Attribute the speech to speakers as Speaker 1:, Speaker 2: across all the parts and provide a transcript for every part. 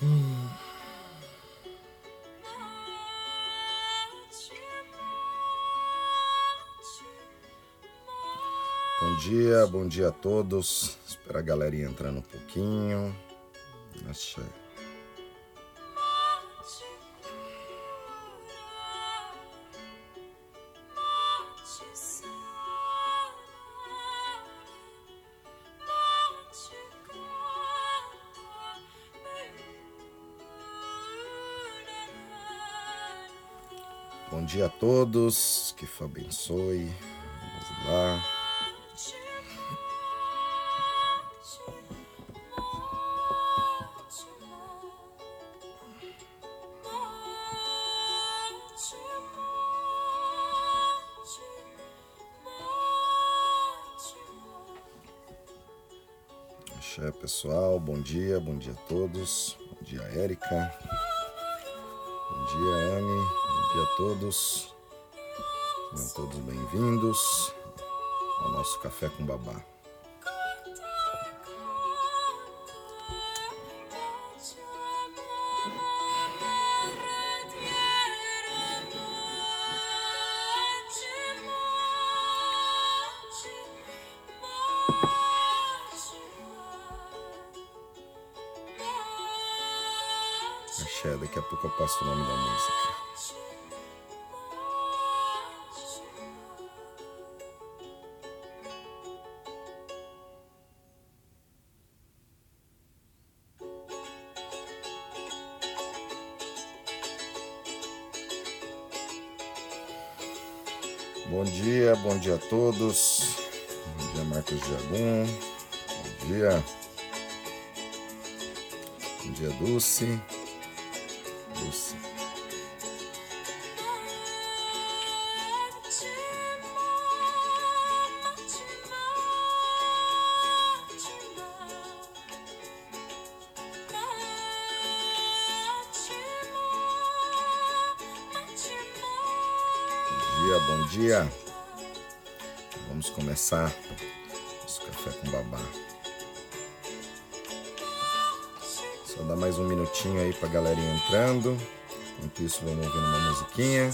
Speaker 1: Bom dia, bom dia a todos. Espera a galerinha entrando um pouquinho. Achei. Dia a todos, que Fá abençoe. Vamos lá. Axé, pessoal. Bom dia, bom dia a todos. Bom dia, Érica. Dia, Anne. Bom dia a todos. Sejam todos bem-vindos ao nosso Café com Babá. Bom dia, bom dia a todos. Bom dia, Marcos Diagum. Bom dia. Bom dia, Dulce. Dulce. Começar nosso café com babá. Só dar mais um minutinho aí pra galerinha entrando. Enquanto isso, vamos ouvindo uma musiquinha.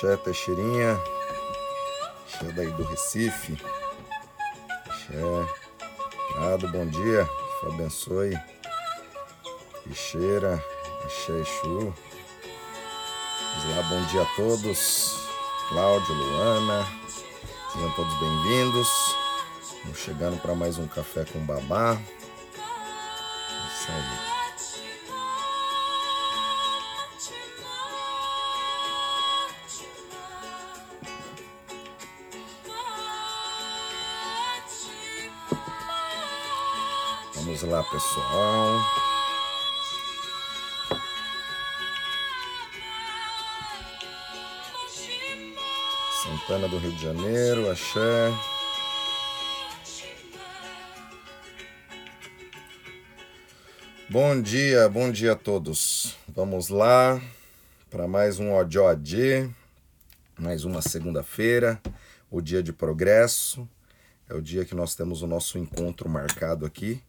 Speaker 1: Xé Teixeirinha. Xé daí do Recife. Xé. Prado, bom dia. Que abençoe. Peixeira. Axé Exu. Vamos lá, bom dia a todos. Cláudio, Luana. Sejam todos bem-vindos. Estamos chegando para mais um café com babá. Pessoal. Santana do Rio de Janeiro, axé. Bom dia, bom dia a todos. Vamos lá para mais um Odiode, mais uma segunda-feira. o dia de progresso, é o dia que nós temos o nosso encontro marcado aqui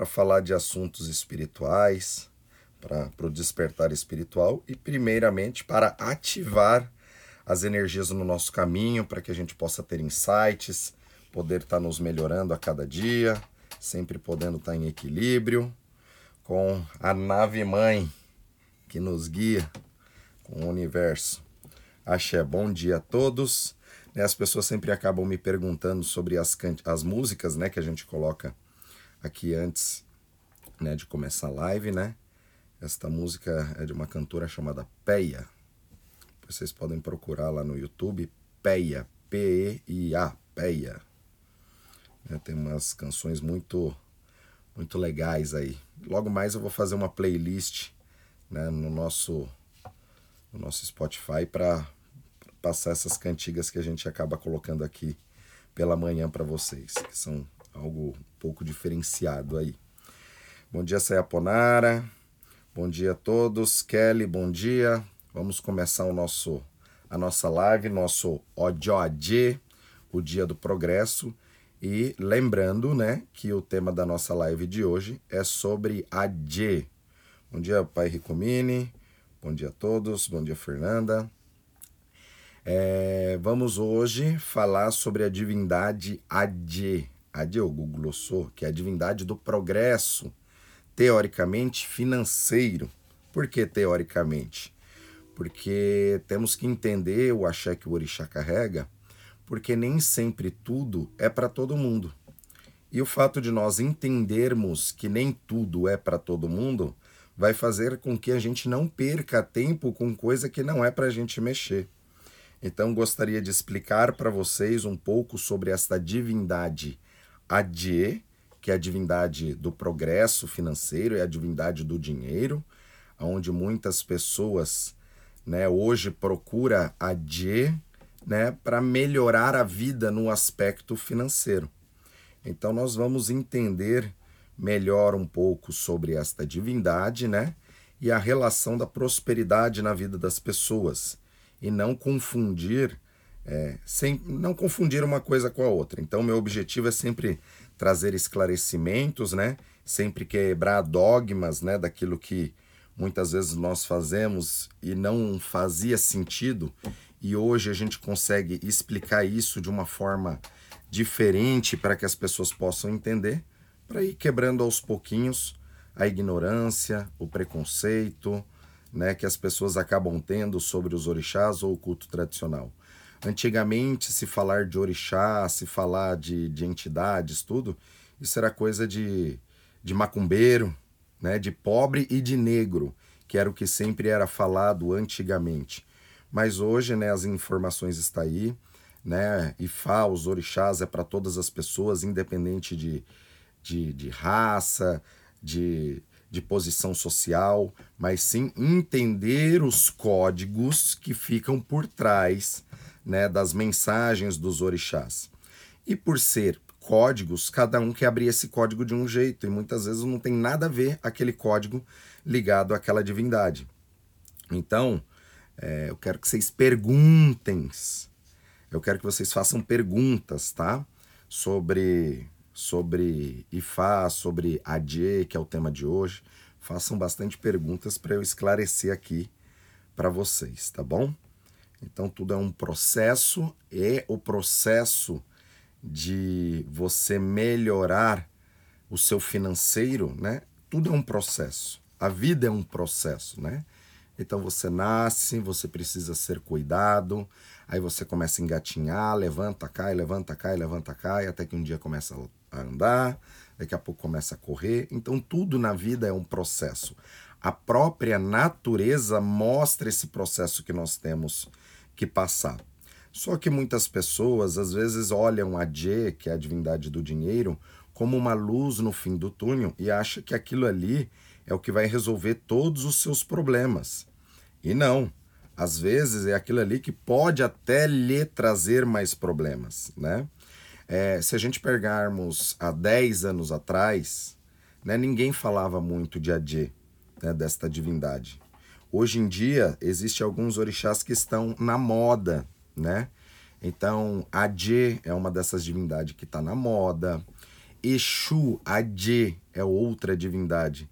Speaker 1: para falar de assuntos espirituais, para o despertar espiritual e, primeiramente, para ativar as energias no nosso caminho, para que a gente possa ter insights, poder estar tá nos melhorando a cada dia, sempre podendo estar tá em equilíbrio com a nave mãe que nos guia com o universo. Axé, bom dia a todos. Né, as pessoas sempre acabam me perguntando sobre as, as músicas né, que a gente coloca aqui antes né, de começar a live, né? Esta música é de uma cantora chamada Peia. Vocês podem procurar lá no YouTube, Peia, P-E-I-A, Peia. Né, tem umas canções muito muito legais aí. Logo mais eu vou fazer uma playlist né, no nosso no nosso Spotify para passar essas cantigas que a gente acaba colocando aqui pela manhã para vocês, que são algo um pouco diferenciado aí. Bom dia, Sayaponara. Bom dia a todos. Kelly, bom dia. Vamos começar o nosso a nossa live, nosso Ojoadê, o dia do progresso. E lembrando, né, que o tema da nossa live de hoje é sobre a J. Bom dia, Pai Ricomini. Bom dia a todos. Bom dia, Fernanda. É, vamos hoje falar sobre a divindade Adje, Ou Guglossô, que é a divindade do progresso, teoricamente financeiro. Por que teoricamente? Porque temos que entender o axé que o orixá carrega, porque nem sempre tudo é para todo mundo. E o fato de nós entendermos que nem tudo é para todo mundo vai fazer com que a gente não perca tempo com coisa que não é para a gente mexer. Então gostaria de explicar para vocês um pouco sobre esta divindade Adie, que é a divindade do progresso financeiro, é a divindade do dinheiro, onde muitas pessoas né, hoje procura Adie né, para melhorar a vida no aspecto financeiro. Então nós vamos entender melhor um pouco sobre esta divindade, né? E a relação da prosperidade na vida das pessoas e não confundir é, sem não confundir uma coisa com a outra. Então meu objetivo é sempre trazer esclarecimentos, né? Sempre quebrar dogmas, né? Daquilo que muitas vezes nós fazemos e não fazia sentido e hoje a gente consegue explicar isso de uma forma diferente para que as pessoas possam entender para ir quebrando aos pouquinhos a ignorância, o preconceito, né, que as pessoas acabam tendo sobre os orixás ou o culto tradicional. Antigamente, se falar de orixá, se falar de, de entidades, tudo, isso era coisa de, de macumbeiro, né, de pobre e de negro, que era o que sempre era falado antigamente. Mas hoje, né, as informações estão aí, né, Ifá, os orixás é para todas as pessoas, independente de, de, de raça, de, de posição social, mas sim entender os códigos que ficam por trás né, das mensagens dos orixás. E por ser códigos, cada um quer abrir esse código de um jeito, e muitas vezes não tem nada a ver aquele código ligado àquela divindade. Então, é, eu quero que vocês perguntem, eu quero que vocês façam perguntas, tá? Sobre sobre Ifá, sobre Adie, que é o tema de hoje. Façam bastante perguntas para eu esclarecer aqui para vocês, tá bom? Então tudo é um processo e o processo de você melhorar o seu financeiro, né? Tudo é um processo. A vida é um processo, né? Então você nasce, você precisa ser cuidado, aí você começa a engatinhar, levanta, cai, levanta, cai, levanta, cai, até que um dia começa a andar, daqui a pouco começa a correr. Então tudo na vida é um processo. A própria natureza mostra esse processo que nós temos que passar. Só que muitas pessoas às vezes olham a Dje, que é a divindade do dinheiro, como uma luz no fim do túnel e acha que aquilo ali é o que vai resolver todos os seus problemas. E não. Às vezes é aquilo ali que pode até lhe trazer mais problemas, né? É, se a gente pegarmos há 10 anos atrás, né, ninguém falava muito de Adê, né, desta divindade. Hoje em dia, existem alguns orixás que estão na moda, né? Então, Adê é uma dessas divindades que está na moda. Exu, Adê, é outra divindade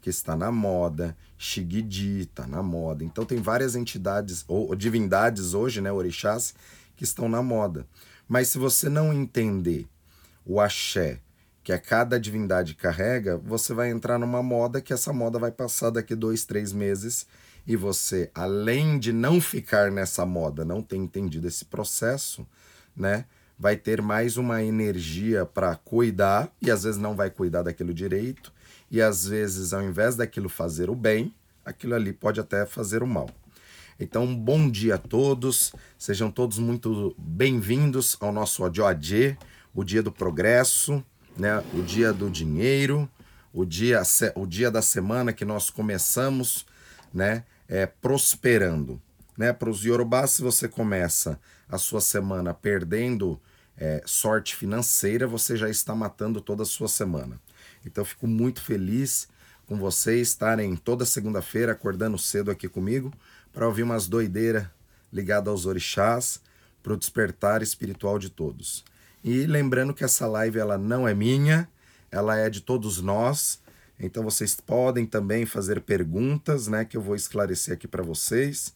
Speaker 1: que está na moda. Shigidi está na moda. Então, tem várias entidades ou divindades hoje, né, orixás, que estão na moda. Mas se você não entender o axé, que a cada divindade carrega, você vai entrar numa moda que essa moda vai passar daqui dois, três meses e você, além de não ficar nessa moda, não ter entendido esse processo, né, vai ter mais uma energia para cuidar e às vezes não vai cuidar daquilo direito e às vezes ao invés daquilo fazer o bem, aquilo ali pode até fazer o mal. Então, bom dia a todos, sejam todos muito bem-vindos ao nosso ODOAD, o dia do progresso, né? o dia do dinheiro, o dia, o dia da semana que nós começamos né? é, prosperando. Né? Para os Yorubás, se você começa a sua semana perdendo é, sorte financeira, você já está matando toda a sua semana. Então, fico muito feliz com vocês estarem toda segunda-feira acordando cedo aqui comigo para ouvir umas doideiras ligadas aos orixás para o despertar espiritual de todos. E lembrando que essa live ela não é minha, ela é de todos nós. Então vocês podem também fazer perguntas, né, que eu vou esclarecer aqui para vocês.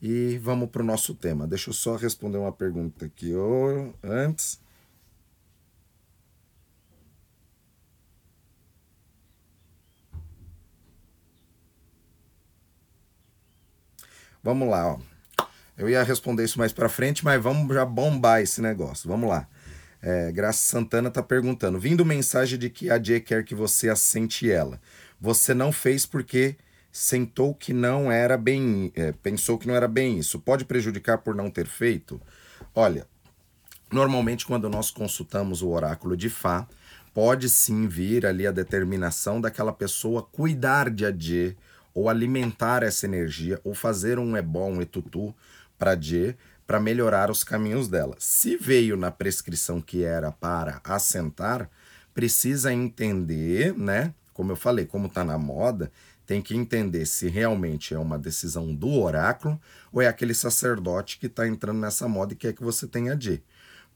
Speaker 1: E vamos para o nosso tema. Deixa eu só responder uma pergunta aqui antes. Vamos lá, ó. Eu ia responder isso mais para frente, mas vamos já bombar esse negócio. Vamos lá. É, Graça Santana está perguntando: vindo mensagem de que a J quer que você assente ela. Você não fez porque sentou que não era bem, é, pensou que não era bem isso. Pode prejudicar por não ter feito? Olha, normalmente quando nós consultamos o oráculo de Fá, pode sim vir ali a determinação daquela pessoa cuidar de Adê, ou alimentar essa energia, ou fazer um ebó, um etutu para Adê, para melhorar os caminhos dela. Se veio na prescrição que era para assentar, precisa entender, né? Como eu falei, como está na moda, tem que entender se realmente é uma decisão do oráculo ou é aquele sacerdote que está entrando nessa moda e quer que você tenha AD.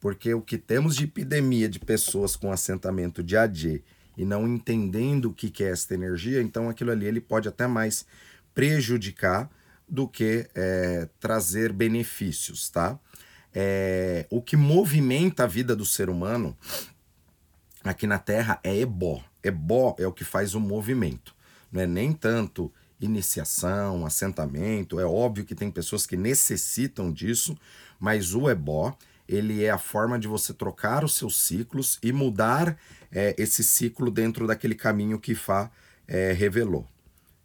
Speaker 1: Porque o que temos de epidemia de pessoas com assentamento de AD e não entendendo o que é esta energia, então aquilo ali ele pode até mais prejudicar do que é, trazer benefícios, tá? É, o que movimenta a vida do ser humano aqui na Terra é ebó. Ebó é o que faz o movimento. Não é nem tanto iniciação, assentamento. É óbvio que tem pessoas que necessitam disso, mas o ebó ele é a forma de você trocar os seus ciclos e mudar é, esse ciclo dentro daquele caminho que Fá é, revelou.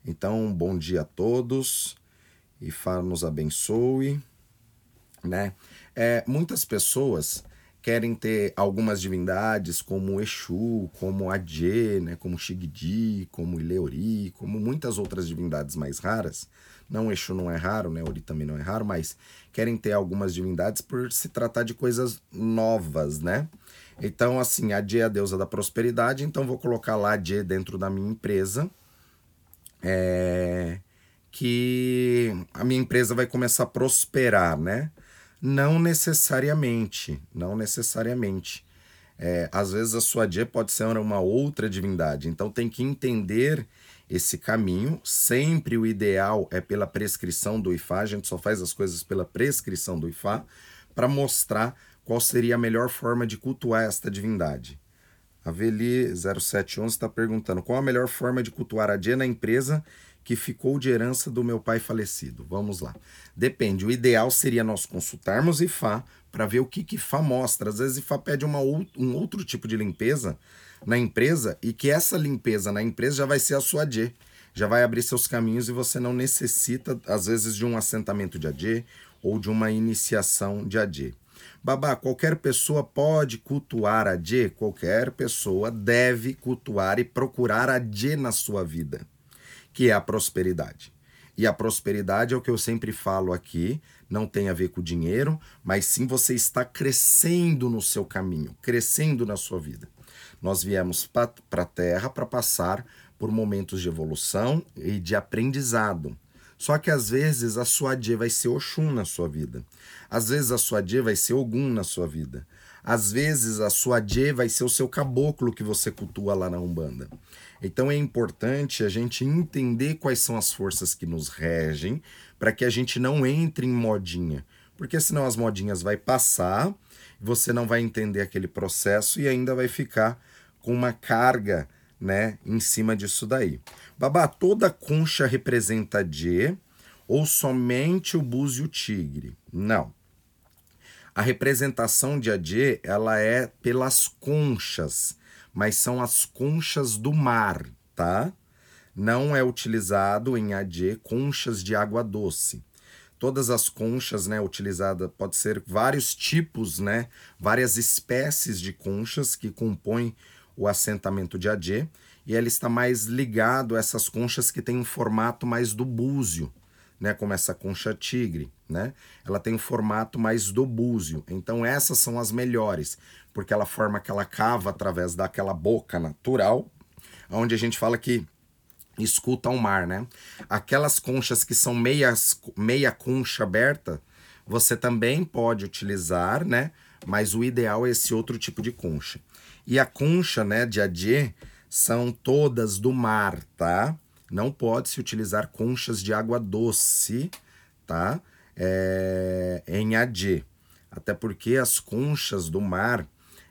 Speaker 1: Então, bom dia a todos. Ifá nos abençoe, né? É, muitas pessoas querem ter algumas divindades como Exu, como Adê, né, como Shigdi, como Ileori, como muitas outras divindades mais raras. Não, Exu não é raro, né, Ori também não é raro, mas querem ter algumas divindades por se tratar de coisas novas, né? Então, assim, Adê é a deusa da prosperidade, então vou colocar lá Adê dentro da minha empresa. É que a minha empresa vai começar a prosperar, né? Não necessariamente, não necessariamente. É, às vezes a sua dia pode ser uma outra divindade, então tem que entender esse caminho. Sempre o ideal é pela prescrição do IFA, a gente só faz as coisas pela prescrição do IFA, para mostrar qual seria a melhor forma de cultuar esta divindade. A Veli 0711 está perguntando qual a melhor forma de cultuar a dia na empresa que ficou de herança do meu pai falecido. Vamos lá. Depende. O ideal seria nós consultarmos IFA para ver o que, que IFA mostra. Às vezes IFA pede uma, um outro tipo de limpeza na empresa e que essa limpeza na empresa já vai ser a sua AD. Já vai abrir seus caminhos e você não necessita, às vezes, de um assentamento de AD ou de uma iniciação de AD. Babá, qualquer pessoa pode cultuar a? Qualquer pessoa deve cultuar e procurar a na sua vida que é a prosperidade. E a prosperidade é o que eu sempre falo aqui, não tem a ver com dinheiro, mas sim você está crescendo no seu caminho, crescendo na sua vida. Nós viemos para a Terra para passar por momentos de evolução e de aprendizado. Só que às vezes a sua Adê vai ser Oxum na sua vida. Às vezes a sua Adê vai ser Ogum na sua vida. Às vezes a sua Adê vai ser o seu caboclo que você cultua lá na Umbanda. Então é importante a gente entender quais são as forças que nos regem para que a gente não entre em modinha. Porque senão as modinhas vai passar, você não vai entender aquele processo e ainda vai ficar com uma carga né, em cima disso daí. Babá, toda concha representa D ou somente o búzio tigre? Não. A representação de Adê, ela é pelas conchas, mas são as conchas do mar, tá? Não é utilizado em Adê conchas de água doce. Todas as conchas, né, utilizadas, pode ser vários tipos, né, várias espécies de conchas que compõem o assentamento de Adê, e ela está mais ligado a essas conchas que têm um formato mais do búzio, né, como essa concha tigre, né? Ela tem um formato mais do búzio. Então essas são as melhores, porque ela forma aquela cava através daquela boca natural, onde a gente fala que escuta o mar, né? Aquelas conchas que são meias, meia concha aberta, você também pode utilizar, né? Mas o ideal é esse outro tipo de concha. E a concha, né, de adê, são todas do mar, tá? Não pode se utilizar conchas de água doce, tá? É, em adê. Até porque as conchas do mar,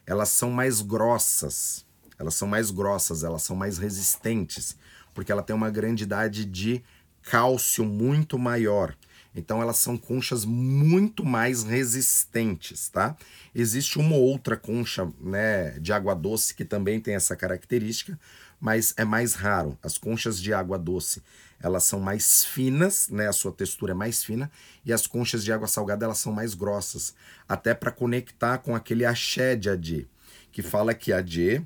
Speaker 1: elas são mais grossas. Elas são mais grossas, elas são mais resistentes, porque ela tem uma grandidade de cálcio muito maior. Então elas são conchas muito mais resistentes, tá? Existe uma outra concha, né, de água doce que também tem essa característica, mas é mais raro. As conchas de água doce, elas são mais finas, né, a sua textura é mais fina, e as conchas de água salgada, elas são mais grossas, até para conectar com aquele axé de Adê, que fala que Adê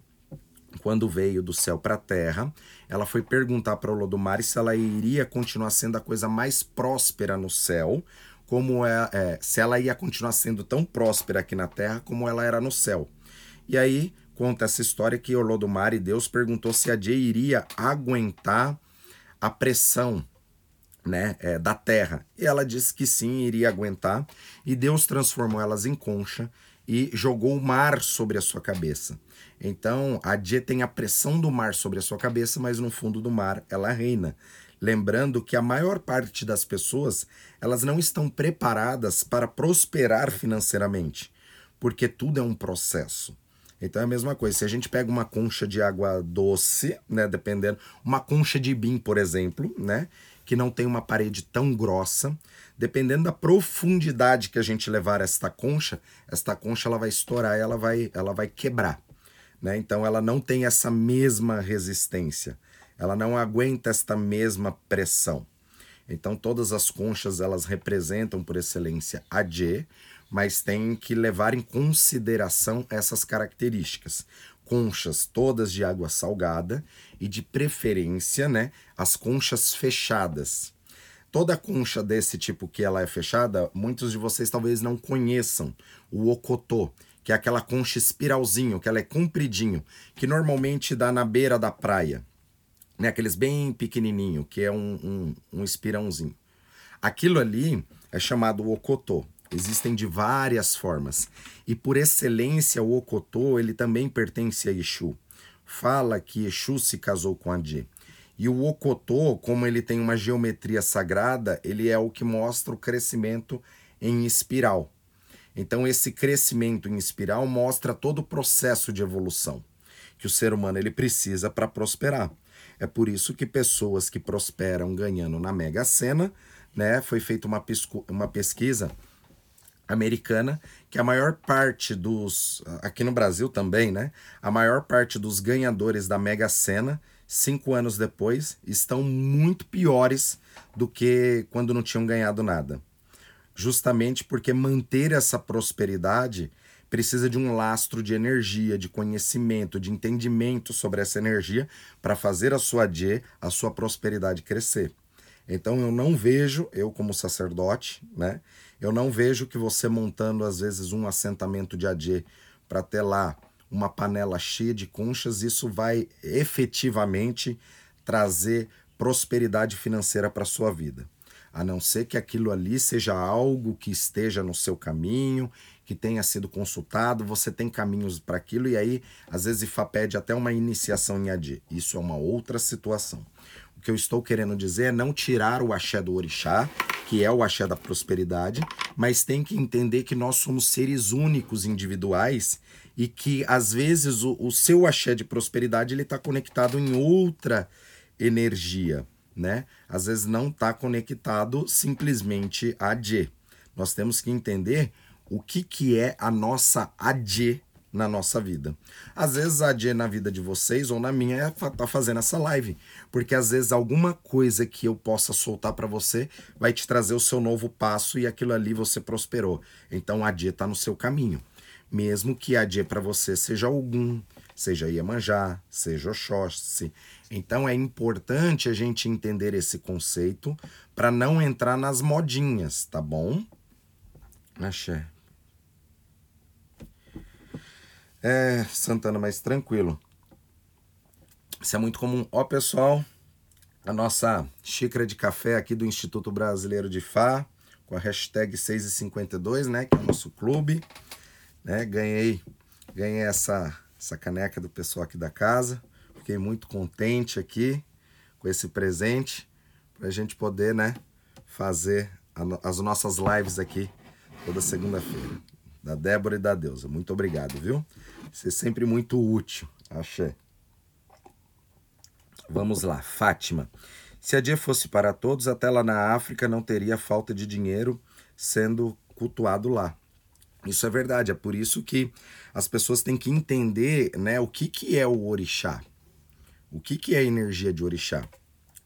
Speaker 1: quando veio do céu para a terra, ela foi perguntar para Olodumare se ela iria continuar sendo a coisa mais próspera no céu, como é, é, se ela ia continuar sendo tão próspera aqui na terra como ela era no céu. E aí conta essa história que Olodumare, Deus perguntou se a Jay iria aguentar a pressão né, é, da terra. E ela disse que sim, iria aguentar. E Deus transformou elas em concha e jogou o mar sobre a sua cabeça. Então, a Dje tem a pressão do mar sobre a sua cabeça, mas no fundo do mar ela reina. Lembrando que a maior parte das pessoas, elas não estão preparadas para prosperar financeiramente, porque tudo é um processo. Então é a mesma coisa, se a gente pega uma concha de água doce, né, dependendo, uma concha de bim, por exemplo, né, que não tem uma parede tão grossa, dependendo da profundidade que a gente levar esta concha, esta concha ela vai estourar, ela vai, ela vai quebrar. Né? Então ela não tem essa mesma resistência, ela não aguenta esta mesma pressão. Então todas as conchas elas representam por excelência a J, mas tem que levar em consideração essas características. Conchas todas de água salgada e de preferência, né, as conchas fechadas. Toda concha desse tipo que ela é fechada, muitos de vocês talvez não conheçam o ocotô, que é aquela concha espiralzinho, que ela é compridinho, que normalmente dá na beira da praia, né? Aqueles bem pequenininho, que é um, um, um espirãozinho. Aquilo ali é chamado ocotô. Existem de várias formas. E por excelência, o ocotô, ele também pertence a Exu. Fala que Exu se casou com a Dê. E o ocotô, como ele tem uma geometria sagrada, ele é o que mostra o crescimento em espiral. Então esse crescimento em espiral mostra todo o processo de evolução que o ser humano ele precisa para prosperar. É por isso que pessoas que prosperam ganhando na Mega Sena, né, foi feita uma, uma pesquisa americana que a maior parte dos aqui no Brasil também, né, a maior parte dos ganhadores da Mega Sena cinco anos depois estão muito piores do que quando não tinham ganhado nada justamente porque manter essa prosperidade precisa de um lastro de energia, de conhecimento, de entendimento sobre essa energia para fazer a sua dia, a sua prosperidade crescer. Então eu não vejo, eu como sacerdote, né? Eu não vejo que você montando às vezes um assentamento de adê para ter lá uma panela cheia de conchas, isso vai efetivamente trazer prosperidade financeira para sua vida. a não ser que aquilo ali seja algo que esteja no seu caminho, que tenha sido consultado, você tem caminhos para aquilo e aí às vezes IFA pede até uma iniciação em AD. Isso é uma outra situação. Que eu estou querendo dizer é não tirar o axé do orixá, que é o axé da prosperidade, mas tem que entender que nós somos seres únicos, individuais e que às vezes o, o seu axé de prosperidade ele está conectado em outra energia, né? Às vezes não está conectado simplesmente a D. Nós temos que entender o que, que é a nossa AD na nossa vida. Às vezes a AD na vida de vocês ou na minha é tá fazendo essa live, porque às vezes alguma coisa que eu possa soltar para você vai te trazer o seu novo passo e aquilo ali você prosperou. Então a AD está no seu caminho. Mesmo que a AD para você seja algum, seja Iemanjá, seja Oxóssi. Então é importante a gente entender esse conceito para não entrar nas modinhas, tá bom? Axé. É, Santana, mais tranquilo. Isso é muito comum. Ó, pessoal, a nossa xícara de café aqui do Instituto Brasileiro de Fá, com a hashtag 652, né? Que é o nosso clube. Né? Ganhei, ganhei essa, essa caneca do pessoal aqui da casa. Fiquei muito contente aqui com esse presente para a gente poder, né, fazer a, as nossas lives aqui toda segunda-feira. Da Débora e da Deusa. Muito obrigado, viu? Você é sempre muito útil. Achei. Vamos lá, Fátima. Se a dia fosse para todos, até lá na África não teria falta de dinheiro sendo cultuado lá. Isso é verdade, é por isso que as pessoas têm que entender né, o que, que é o orixá. O que, que é a energia de orixá?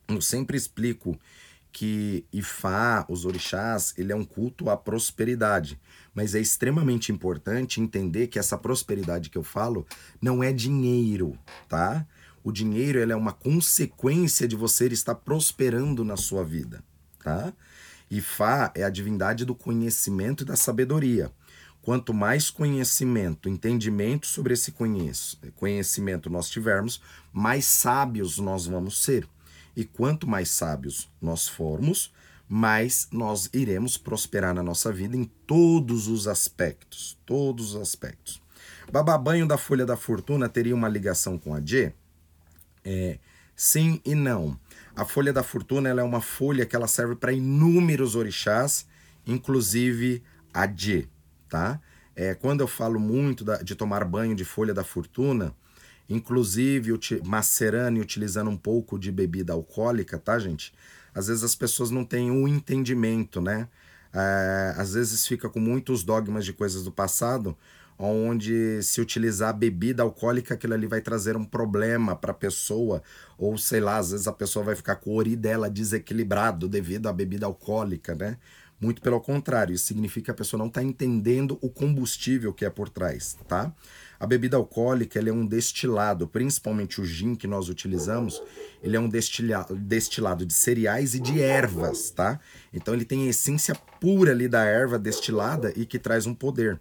Speaker 1: Eu sempre explico que Ifá, os orixás, ele é um culto à prosperidade. Mas é extremamente importante entender que essa prosperidade que eu falo não é dinheiro, tá? O dinheiro ele é uma consequência de você estar prosperando na sua vida, tá? Ifá é a divindade do conhecimento e da sabedoria. Quanto mais conhecimento, entendimento sobre esse conhecimento nós tivermos, mais sábios nós vamos ser. E quanto mais sábios nós formos, mais nós iremos prosperar na nossa vida em todos os aspectos. Todos os aspectos. Bababanho da Folha da Fortuna teria uma ligação com a G? É, sim e não. A Folha da Fortuna ela é uma folha que ela serve para inúmeros orixás, inclusive a G, tá? É, quando eu falo muito da, de tomar banho de Folha da Fortuna, inclusive macerando e utilizando um pouco de bebida alcoólica, tá, gente? Às vezes as pessoas não têm o um entendimento, né? É, às vezes fica com muitos dogmas de coisas do passado, onde se utilizar bebida alcoólica, aquilo ali vai trazer um problema para a pessoa, ou sei lá, às vezes a pessoa vai ficar com o ori dela desequilibrado devido à bebida alcoólica, né? Muito pelo contrário, isso significa que a pessoa não está entendendo o combustível que é por trás, tá? A bebida alcoólica é um destilado, principalmente o gin que nós utilizamos, ele é um destilado, de cereais e de ervas, tá? Então ele tem a essência pura ali da erva destilada e que traz um poder.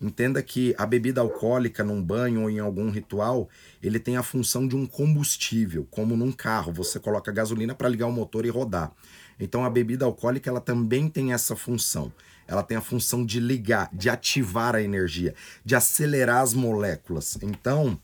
Speaker 1: Entenda que a bebida alcoólica num banho ou em algum ritual, ele tem a função de um combustível, como num carro, você coloca gasolina para ligar o motor e rodar. Então a bebida alcoólica ela também tem essa função ela tem a função de ligar, de ativar a energia, de acelerar as moléculas. Então,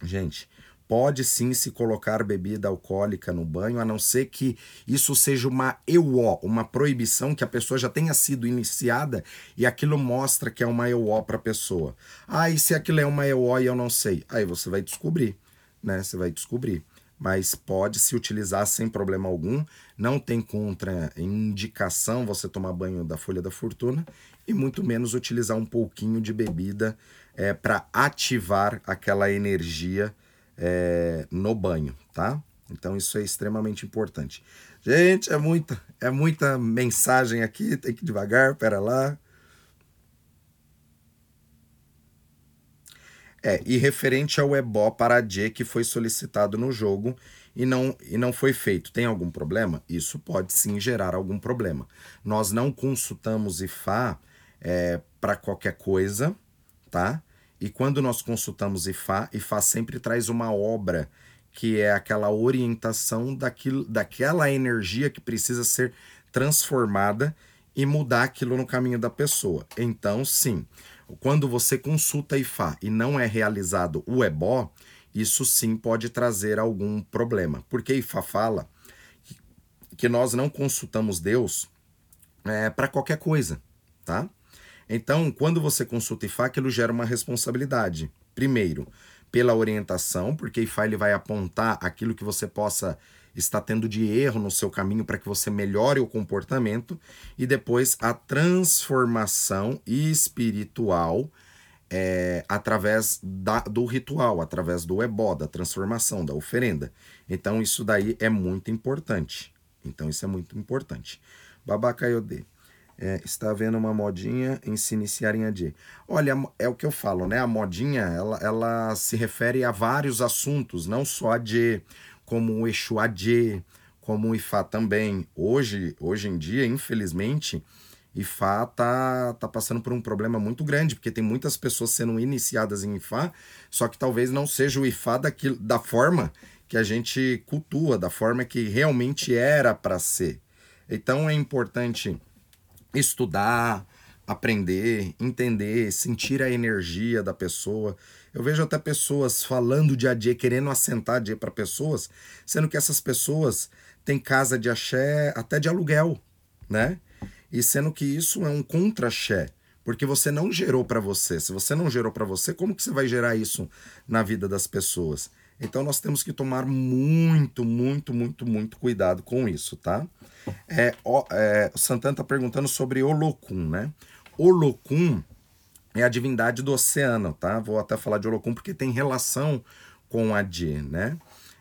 Speaker 1: gente, pode sim se colocar bebida alcoólica no banho, a não ser que isso seja uma EUO, uma proibição que a pessoa já tenha sido iniciada e aquilo mostra que é uma EUO para a pessoa. Ah, e se aquilo é uma EUO e eu não sei? Aí você vai descobrir, né? Você vai descobrir mas pode se utilizar sem problema algum. Não tem contraindicação você tomar banho da folha da fortuna e muito menos utilizar um pouquinho de bebida é, para ativar aquela energia é, no banho, tá? Então isso é extremamente importante. Gente, é muita, é muita mensagem aqui, tem que ir devagar, pera lá. É, e referente ao ebó para J que foi solicitado no jogo e não, e não foi feito, tem algum problema? Isso pode sim gerar algum problema. Nós não consultamos IFA é, para qualquer coisa, tá? E quando nós consultamos IFA, IFA sempre traz uma obra que é aquela orientação daquilo, daquela energia que precisa ser transformada e mudar aquilo no caminho da pessoa. Então, sim, quando você consulta Ifá e não é realizado o ebó, isso sim pode trazer algum problema. Porque Ifá fala que nós não consultamos Deus é, para qualquer coisa, tá? Então, quando você consulta Ifá, aquilo gera uma responsabilidade. Primeiro, pela orientação, porque Ifá ele vai apontar aquilo que você possa estar tendo de erro no seu caminho para que você melhore o comportamento, e depois a transformação espiritual é, através da, do ritual, através do ebó, da transformação, da oferenda. Então, isso daí é muito importante. Então, isso é muito importante. Babacaiodê. É, está havendo uma modinha em se iniciar em AD. Olha, é o que eu falo, né? A modinha, ela, ela se refere a vários assuntos, não só AD, como o Exu AD, como o Ifá também. Hoje, hoje em dia, infelizmente, Ifá tá, tá passando por um problema muito grande, porque tem muitas pessoas sendo iniciadas em Ifá, só que talvez não seja o Ifá daquilo, da forma que a gente cultua, da forma que realmente era para ser. Então é importante estudar, aprender, entender, sentir a energia da pessoa. Eu vejo até pessoas falando de AD, querendo assentar AD para pessoas, sendo que essas pessoas têm casa de axé até de aluguel, né? E sendo que isso é um contra-axé, porque você não gerou para você. Se você não gerou para você, como que você vai gerar isso na vida das pessoas? Então nós temos que tomar muito, muito, muito, muito cuidado com isso, tá? É, é, o Santana está perguntando sobre Olocum, né? Olocum é a divindade do oceano, tá? Vou até falar de Olocum porque tem relação com a Dje, né?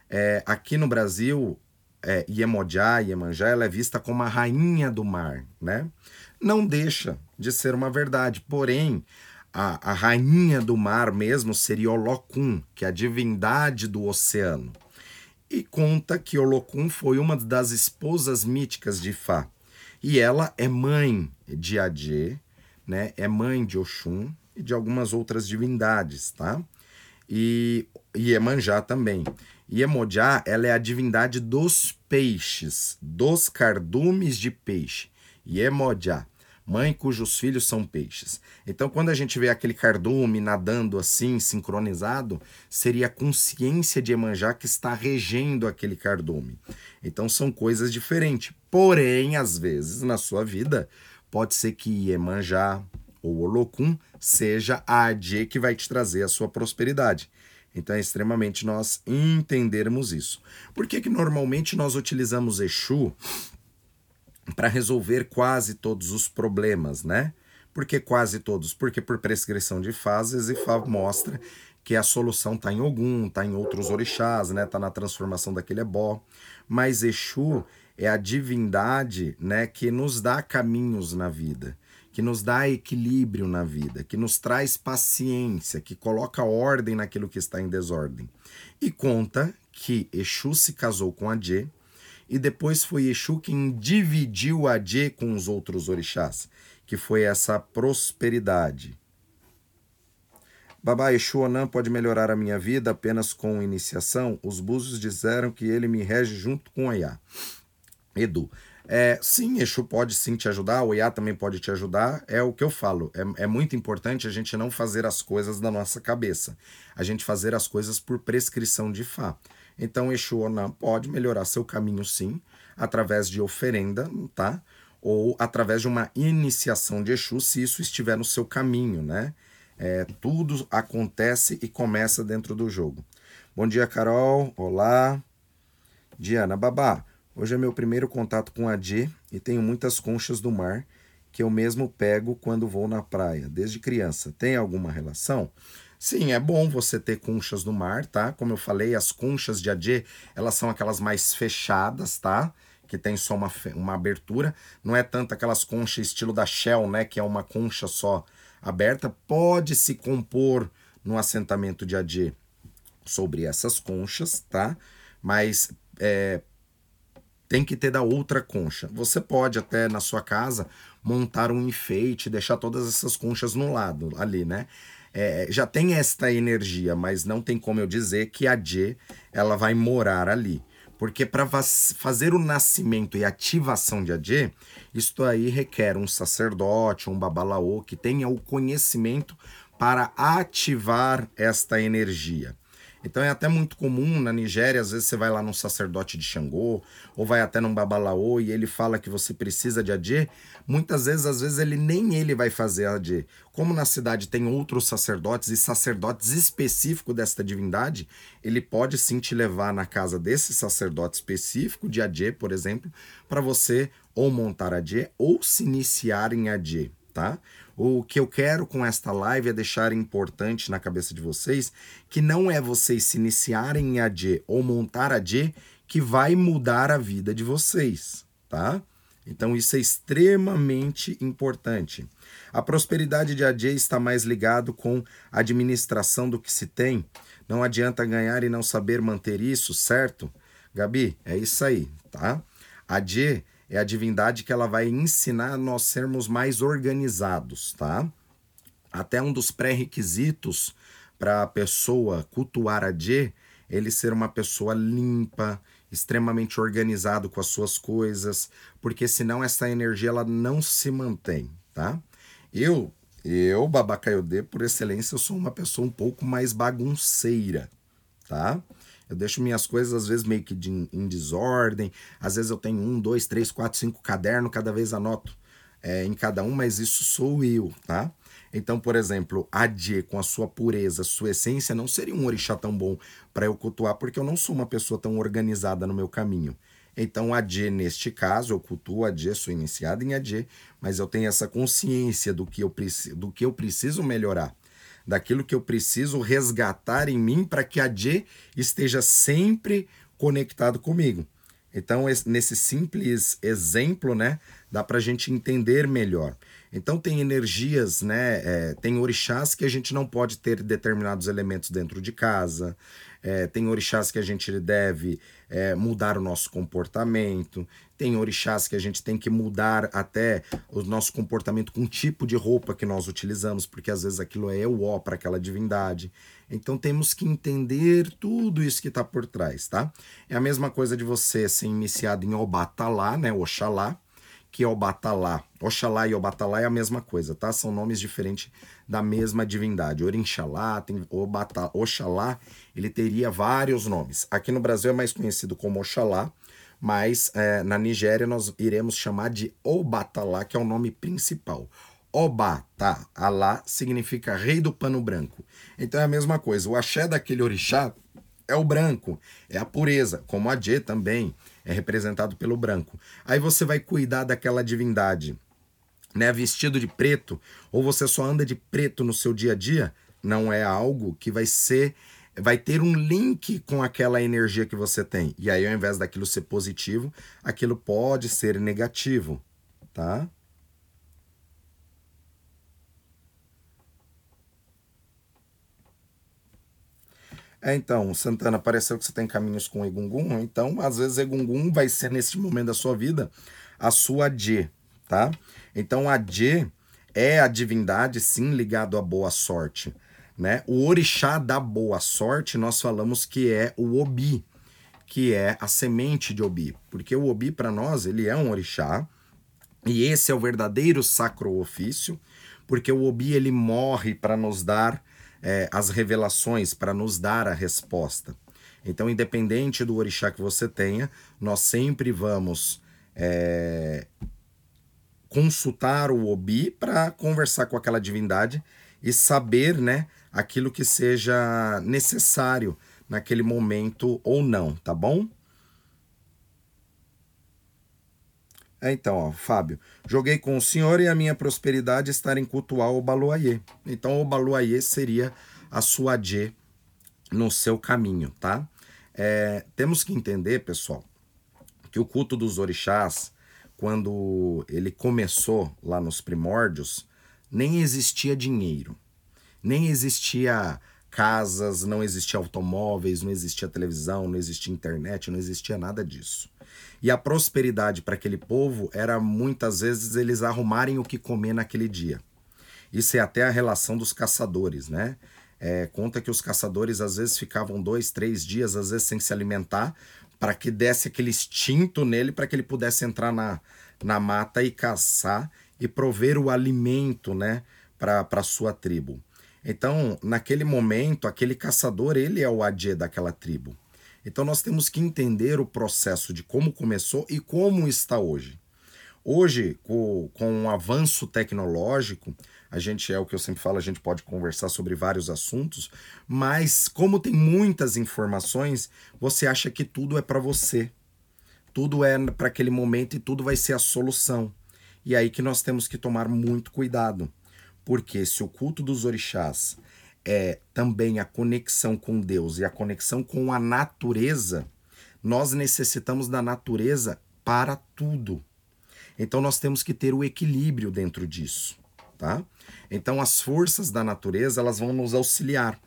Speaker 1: É, aqui no Brasil, é, Iemonjá, Iemanjá, ela é vista como a rainha do mar, né? Não deixa de ser uma verdade, porém, a, a rainha do mar mesmo seria Olocum, que é a divindade do oceano. E conta que Olocum foi uma das esposas míticas de Fá. E ela é mãe de Adê, né? É mãe de Oxum e de algumas outras divindades, tá? E Iemanjá também. Iemonjá, ela é a divindade dos peixes, dos cardumes de peixe. Iemonjá mãe cujos filhos são peixes. Então, quando a gente vê aquele cardume nadando assim, sincronizado, seria a consciência de Emanjá que está regendo aquele cardume. Então, são coisas diferentes. Porém, às vezes, na sua vida, pode ser que Emanjá ou Olocum seja a Adê que vai te trazer a sua prosperidade. Então é extremamente nós entendermos isso. Por que, que normalmente nós utilizamos Exu para resolver quase todos os problemas, né? Por que quase todos? Porque por prescrição de fases e mostra que a solução está em Ogum, está em outros orixás, né? Está na transformação daquele ebó. Mas Exu é a divindade, né, que nos dá caminhos na vida, que nos dá equilíbrio na vida, que nos traz paciência, que coloca ordem naquilo que está em desordem. E conta que Exu se casou com a Dje, e depois foi Exu quem dividiu a Dje com os outros orixás, que foi essa prosperidade. Babá Exu Onan pode melhorar a minha vida apenas com iniciação? Os búzios disseram que ele me rege junto com Ayá. Edu, é, sim, Exu pode sim te ajudar, o Iá também pode te ajudar. É o que eu falo. É, é, muito importante a gente não fazer as coisas da nossa cabeça. A gente fazer as coisas por prescrição de Fá. Então, Exu Onam pode melhorar seu caminho sim, através de oferenda, tá? Ou através de uma iniciação de Exu, se isso estiver no seu caminho, né? É, tudo acontece e começa dentro do jogo. Bom dia, Carol. Olá. Diana, babá. Hoje é meu primeiro contato com a Dê e tenho muitas conchas do mar que eu mesmo pego quando vou na praia, desde criança. Tem alguma relação? Sim, é bom você ter conchas no mar, tá? Como eu falei, as conchas de Adê, elas são aquelas mais fechadas, tá? Que tem só uma, uma abertura. Não é tanto aquelas conchas estilo da Shell, né? Que é uma concha só aberta. Pode se compor no assentamento de Adê sobre essas conchas, tá? Mas é, tem que ter da outra concha. Você pode até na sua casa montar um enfeite, deixar todas essas conchas no lado ali, né? É, já tem esta energia, mas não tem como eu dizer que a J ela vai morar ali. Porque para fazer o nascimento e ativação de Adê, isto aí requer um sacerdote, um babalaô que tenha o conhecimento para ativar esta energia. Então é até muito comum na Nigéria, às vezes você vai lá num sacerdote de Xangô, ou vai até num babalaô e ele fala que você precisa de Adê. Muitas vezes, às vezes, ele nem ele vai fazer Adê. Como na cidade tem outros sacerdotes e sacerdotes específicos desta divindade, ele pode sim te levar na casa desse sacerdote específico de Adê, por exemplo, para você ou montar Adê ou se iniciar em Adê, tá? O que eu quero com esta live é deixar importante na cabeça de vocês que não é vocês se iniciarem em AD ou montar AD que vai mudar a vida de vocês, tá? Então isso é extremamente importante. A prosperidade de AD está mais ligado com a administração do que se tem. Não adianta ganhar e não saber manter isso, certo? Gabi, é isso aí, tá? AD é a divindade que ela vai ensinar a nós sermos mais organizados, tá? Até um dos pré-requisitos para a pessoa cultuar a Dje, ele ser uma pessoa limpa, extremamente organizado com as suas coisas, porque senão essa energia ela não se mantém, tá? Eu, eu, Babacaiodê, por excelência, eu sou uma pessoa um pouco mais bagunceira, tá? Eu deixo minhas coisas, às vezes, meio que de, em desordem. Às vezes eu tenho um, dois, três, quatro, cinco cadernos, cada vez anoto é, em cada um, mas isso sou eu, tá? Então, por exemplo, Adie, com a sua pureza, sua essência, não seria um orixá tão bom para eu cultuar, porque eu não sou uma pessoa tão organizada no meu caminho. Então, Adie, neste caso, eu cultuo Adie, sou iniciado em Adie, mas eu tenho essa consciência do que eu, do que eu preciso melhorar daquilo que eu preciso resgatar em mim para que a J esteja sempre conectado comigo. Então, nesse simples exemplo, né, dá para a gente entender melhor. Então, tem energias, né, é, tem orixás que a gente não pode ter determinados elementos dentro de casa, é, tem orixás que a gente deve é, mudar o nosso comportamento, tem orixás que a gente tem que mudar até o nosso comportamento com o tipo de roupa que nós utilizamos, porque às vezes aquilo é o ó para aquela divindade. Então temos que entender tudo isso que está por trás, tá? É a mesma coisa de você ser iniciado em Obatalá, né, Oxalá, que é Obatalá. Oxalá e Obatalá é a mesma coisa, tá? São nomes diferentes da mesma divindade. Orinxalá, tem Obata, Oxalá, ele teria vários nomes. Aqui no Brasil é mais conhecido como Oxalá, mas é, na Nigéria nós iremos chamar de Obatalá, que é o nome principal. Obata, Alá, significa rei do pano branco. Então é a mesma coisa, o axé daquele orixá é o branco, é a pureza, como a Dje também é representado pelo branco. Aí você vai cuidar daquela divindade, né, vestido de preto, ou você só anda de preto no seu dia a dia, não é algo que vai ser vai ter um link com aquela energia que você tem. E aí ao invés daquilo ser positivo, aquilo pode ser negativo, tá? É, então, Santana, pareceu que você tem caminhos com Egungun, então às vezes Egungun vai ser nesse momento da sua vida a sua Dje, tá? Então a Dje é a divindade sim ligado à boa sorte, né? O orixá da boa sorte nós falamos que é o Obi, que é a semente de Obi, porque o Obi para nós ele é um orixá e esse é o verdadeiro sacro ofício, porque o Obi ele morre para nos dar é, as revelações para nos dar a resposta. Então, independente do orixá que você tenha, nós sempre vamos é, consultar o Obi para conversar com aquela divindade e saber né, aquilo que seja necessário naquele momento ou não, tá bom? É, então, ó, Fábio, joguei com o senhor e a minha prosperidade estar em cultuar o Baluayê. Então, o Baluayê seria a sua Dje no seu caminho, tá? É, temos que entender, pessoal, que o culto dos orixás, quando ele começou lá nos primórdios, nem existia dinheiro, nem existia casas, não existia automóveis, não existia televisão, não existia internet, não existia nada disso. E a prosperidade para aquele povo era muitas vezes eles arrumarem o que comer naquele dia. Isso é até a relação dos caçadores, né? É, conta que os caçadores às vezes ficavam dois, três dias, às vezes sem se alimentar, para que desse aquele instinto nele para que ele pudesse entrar na, na mata e caçar e prover o alimento, né, para a sua tribo. Então, naquele momento, aquele caçador, ele é o adê daquela tribo. Então, nós temos que entender o processo de como começou e como está hoje. Hoje, com, com o avanço tecnológico, a gente é o que eu sempre falo, a gente pode conversar sobre vários assuntos, mas como tem muitas informações, você acha que tudo é para você. Tudo é para aquele momento e tudo vai ser a solução. E aí que nós temos que tomar muito cuidado. Porque se o culto dos orixás é também a conexão com Deus e a conexão com a natureza, nós necessitamos da natureza para tudo. Então nós temos que ter o equilíbrio dentro disso, tá? Então as forças da natureza, elas vão nos auxiliar.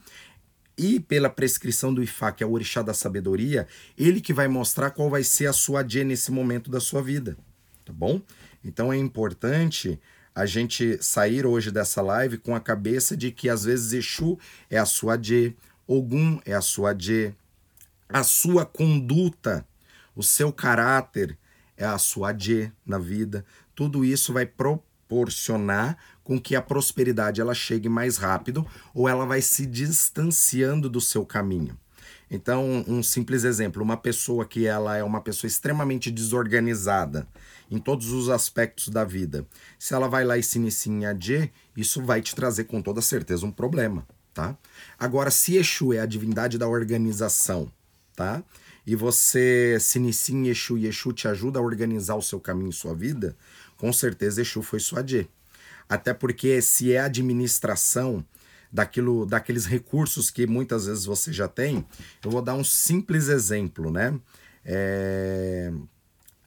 Speaker 1: E pela prescrição do Ifá, que é o orixá da sabedoria, ele que vai mostrar qual vai ser a sua Adê nesse momento da sua vida, tá bom? Então é importante a gente sair hoje dessa live com a cabeça de que às vezes Exu é a sua Adê, Ogum é a sua Adê, a sua conduta, o seu caráter é a sua Adê na vida. Tudo isso vai proporcionar com que a prosperidade ela chegue mais rápido ou ela vai se distanciando do seu caminho. Então, um simples exemplo, uma pessoa que ela é uma pessoa extremamente desorganizada em todos os aspectos da vida. Se ela vai lá e se inicia em AD, isso vai te trazer com toda certeza um problema, tá? Agora, se Exu é a divindade da organização, tá? E você se inicia em Exu e Exu te ajuda a organizar o seu caminho, sua vida, com certeza Exu foi sua AD. Até porque se é administração daquilo, daqueles recursos que muitas vezes você já tem, eu vou dar um simples exemplo, né? É...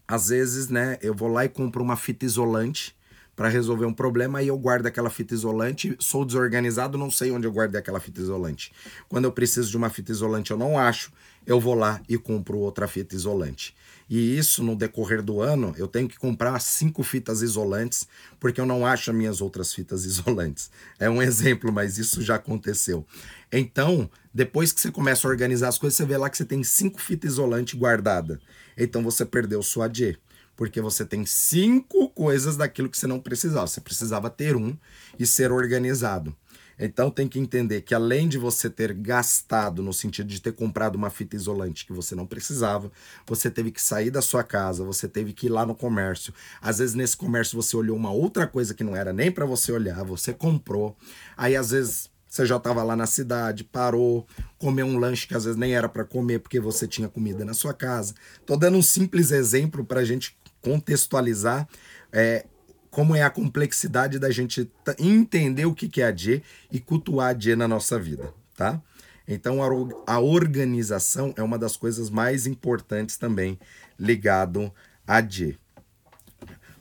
Speaker 1: Às vezes, né, eu vou lá e compro uma fita isolante para resolver um problema e eu guardo aquela fita isolante, sou desorganizado, não sei onde eu guardei aquela fita isolante. Quando eu preciso de uma fita isolante, eu não acho, eu vou lá e compro outra fita isolante. E isso no decorrer do ano, eu tenho que comprar cinco fitas isolantes, porque eu não acho as minhas outras fitas isolantes. É um exemplo, mas isso já aconteceu. Então, depois que você começa a organizar as coisas, você vê lá que você tem cinco fitas isolantes guardadas. Então você perdeu sua D. Porque você tem cinco coisas daquilo que você não precisava. Você precisava ter um e ser organizado. Então tem que entender que além de você ter gastado no sentido de ter comprado uma fita isolante que você não precisava, você teve que sair da sua casa, você teve que ir lá no comércio. Às vezes nesse comércio você olhou uma outra coisa que não era nem para você olhar, você comprou. Aí às vezes você já estava lá na cidade, parou, comeu um lanche que às vezes nem era para comer porque você tinha comida na sua casa. Tô dando um simples exemplo para a gente contextualizar é, como é a complexidade da gente entender o que é a Dje e cultuar a Dje na nossa vida, tá? Então a, organização é uma das coisas mais importantes também ligado a Dje.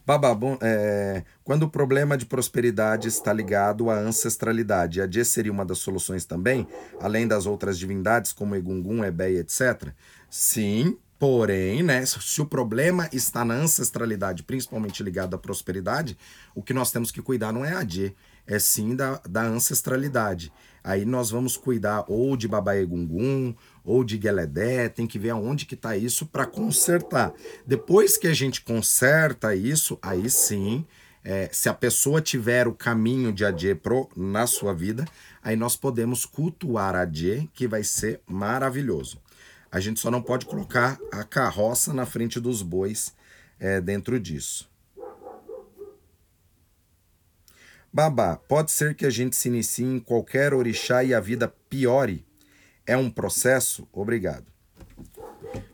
Speaker 1: Bababom, é, quando o problema de prosperidade está ligado à ancestralidade, a Dje seria uma das soluções também, além das outras divindades como Egungun, Ebei, etc. Sim, Porém, né, se o problema está na ancestralidade, principalmente ligado à prosperidade, o que nós temos que cuidar não é a D, é sim da, da ancestralidade. Aí nós vamos cuidar ou de Babae Gungun, ou de Geledé, tem que ver aonde que está isso para consertar. Depois que a gente conserta isso, aí sim, é, se a pessoa tiver o caminho de Adê pro na sua vida, aí nós podemos cultuar Adê, que vai ser maravilhoso. A gente só não pode colocar a carroça na frente dos bois é, dentro disso. Babá, pode ser que a gente se inicie em qualquer orixá e a vida piore? É um processo? Obrigado.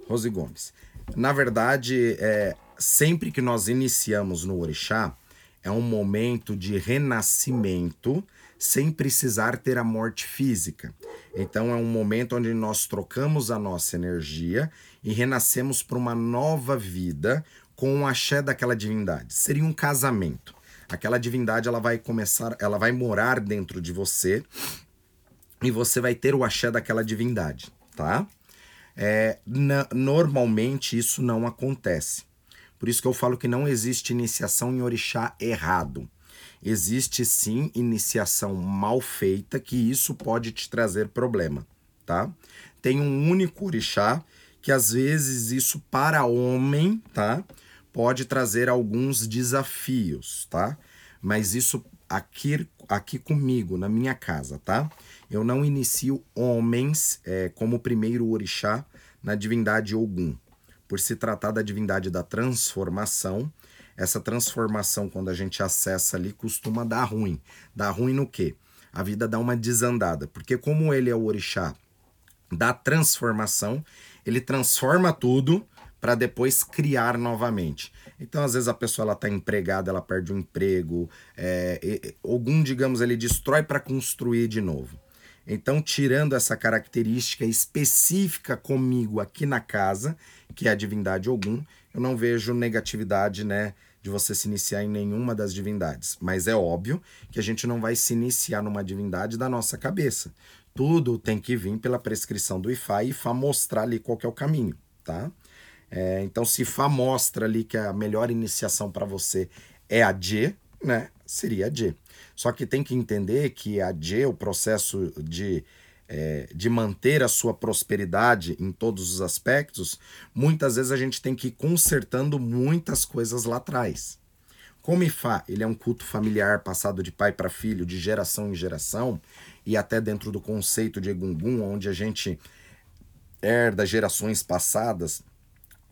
Speaker 1: Rose Gomes. Na verdade, é, sempre que nós iniciamos no orixá, é um momento de renascimento sem precisar ter a morte física. Então é um momento onde nós trocamos a nossa energia e renascemos para uma nova vida com o axé daquela divindade. Seria um casamento. Aquela divindade ela vai começar, ela vai morar dentro de você e você vai ter o axé daquela divindade, tá? É, normalmente isso não acontece. Por isso que eu falo que não existe iniciação em orixá errado. Existe sim iniciação mal feita, que isso pode te trazer problema, tá? Tem um único orixá que às vezes isso para homem, tá? Pode trazer alguns desafios, tá? Mas isso aqui, aqui comigo, na minha casa, tá? Eu não inicio homens é, como primeiro orixá na divindade Ogum, por se tratar da divindade da transformação. Essa transformação, quando a gente acessa ali, costuma dar ruim. Dá ruim no quê? A vida dá uma desandada, porque como ele é o orixá da transformação, ele transforma tudo para depois criar novamente. Então, às vezes, a pessoa está empregada, ela perde o emprego, é, algum, digamos, ele destrói para construir de novo. Então, tirando essa característica específica comigo aqui na casa, que é a divindade Ogum, eu não vejo negatividade, né, de você se iniciar em nenhuma das divindades. Mas é óbvio que a gente não vai se iniciar numa divindade da nossa cabeça. Tudo tem que vir pela prescrição do Ifá e Ifá mostrar ali qual é o caminho, tá? É, então, se Ifá mostra ali que a melhor iniciação para você é a G, né? Seria a G. Só que tem que entender que a G, o processo de, é, de manter a sua prosperidade em todos os aspectos, muitas vezes a gente tem que ir consertando muitas coisas lá atrás. Como Ifá, ele é um culto familiar passado de pai para filho, de geração em geração, e até dentro do conceito de Egungun, onde a gente herda gerações passadas,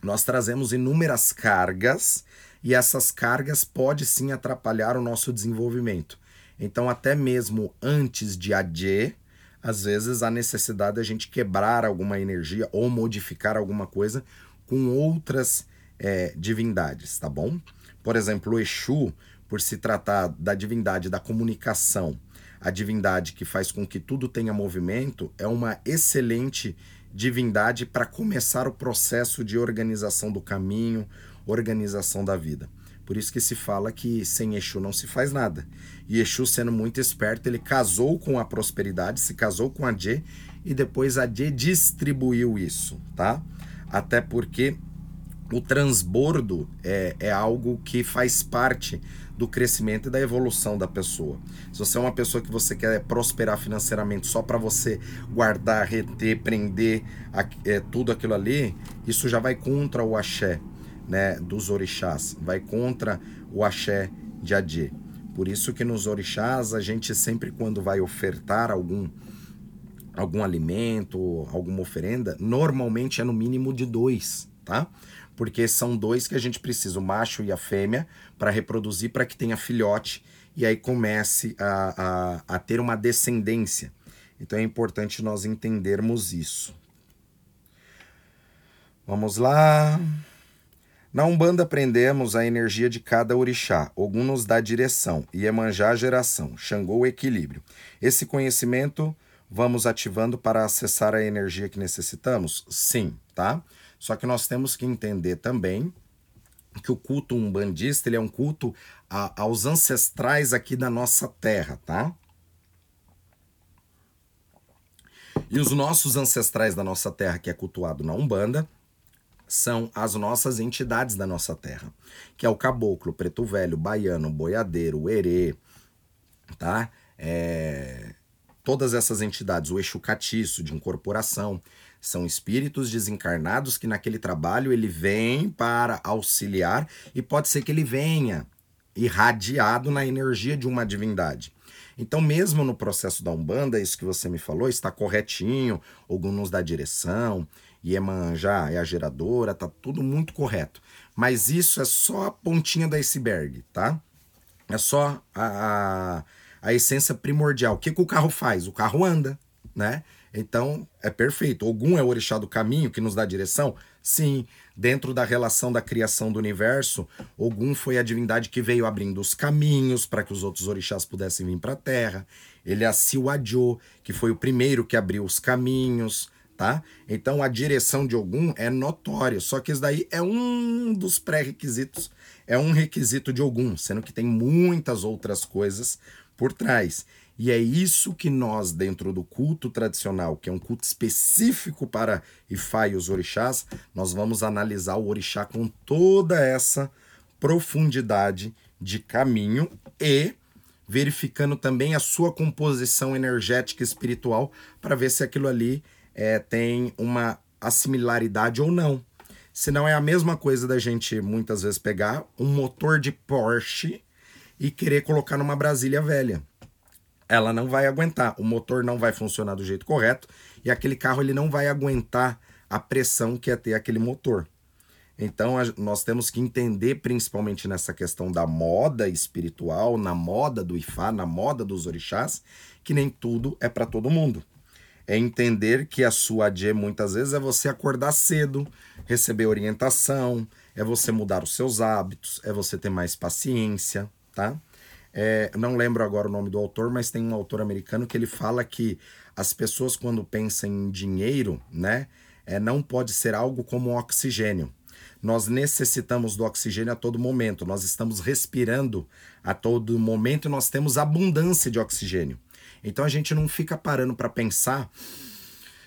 Speaker 1: nós trazemos inúmeras cargas e essas cargas podem sim atrapalhar o nosso desenvolvimento. Então, até mesmo antes de AD, às vezes há necessidade de a gente quebrar alguma energia ou modificar alguma coisa com outras é, divindades, tá bom? Por exemplo, o Exu, por se tratar da divindade da comunicação, a divindade que faz com que tudo tenha movimento, é uma excelente divindade para começar o processo de organização do caminho, organização da vida. Por isso que se fala que sem Exu não se faz nada. E Exu, sendo muito esperto, ele casou com a prosperidade, se casou com a Dje e depois a Dje distribuiu isso, tá? Até porque o transbordo é, é algo que faz parte do crescimento e da evolução da pessoa. Se você é uma pessoa que você quer prosperar financeiramente só para você guardar, reter, prender é, tudo aquilo ali, isso já vai contra o axé né, dos orixás, vai contra o axé de Adê. Por isso que nos orixás a gente sempre quando vai ofertar algum algum alimento, alguma oferenda, normalmente é no mínimo de dois, tá? porque são dois que a gente precisa, o macho e a fêmea, para reproduzir, para que tenha filhote e aí comece a, a, a ter uma descendência. Então é importante nós entendermos isso. Vamos lá. Na Umbanda aprendemos a energia de cada orixá. Ogum nos dá direção, Iemanjá a geração, Xangô o equilíbrio. Esse conhecimento vamos ativando para acessar a energia que necessitamos? Sim, tá? Só que nós temos que entender também que o culto umbandista ele é um culto a, aos ancestrais aqui da nossa terra, tá? E os nossos ancestrais da nossa terra, que é cultuado na Umbanda, são as nossas entidades da nossa terra, que é o caboclo, preto velho, baiano, boiadeiro, erê, tá? É... Todas essas entidades, o eixo catiço de incorporação, são espíritos desencarnados que naquele trabalho ele vem para auxiliar e pode ser que ele venha irradiado na energia de uma divindade. Então, mesmo no processo da Umbanda, isso que você me falou está corretinho, nos dá direção, Iemanjá é a geradora, tá tudo muito correto. Mas isso é só a pontinha do iceberg, tá? É só a, a, a essência primordial. O que, que o carro faz? O carro anda, né? Então, é perfeito. Ogum é o orixá do caminho que nos dá direção? Sim. Dentro da relação da criação do universo, Ogum foi a divindade que veio abrindo os caminhos para que os outros orixás pudessem vir para a Terra. Ele é a Siwadjo, que foi o primeiro que abriu os caminhos, tá? Então a direção de Ogum é notória, só que isso daí é um dos pré-requisitos, é um requisito de Ogum, sendo que tem muitas outras coisas por trás. E é isso que nós, dentro do culto tradicional, que é um culto específico para Ifá e os orixás, nós vamos analisar o orixá com toda essa profundidade de caminho e verificando também a sua composição energética e espiritual para ver se aquilo ali é, tem uma a similaridade ou não. Se não é a mesma coisa da gente muitas vezes pegar um motor de Porsche e querer colocar numa Brasília velha. Ela não vai aguentar, o motor não vai funcionar do jeito correto e aquele carro ele não vai aguentar a pressão que é ter aquele motor. Então nós temos que entender, principalmente nessa questão da moda espiritual, na moda do Ifá, na moda dos orixás, que nem tudo é para todo mundo. É entender que a sua adê muitas vezes é você acordar cedo, receber orientação, é você mudar os seus hábitos, é você ter mais paciência, tá? É, não lembro agora o nome do autor, mas tem um autor americano que ele fala que as pessoas quando pensam em dinheiro, né, é, não pode ser algo como oxigênio nós necessitamos do oxigênio a todo momento, nós estamos respirando a todo momento e nós temos abundância de oxigênio. Então a gente não fica parando para pensar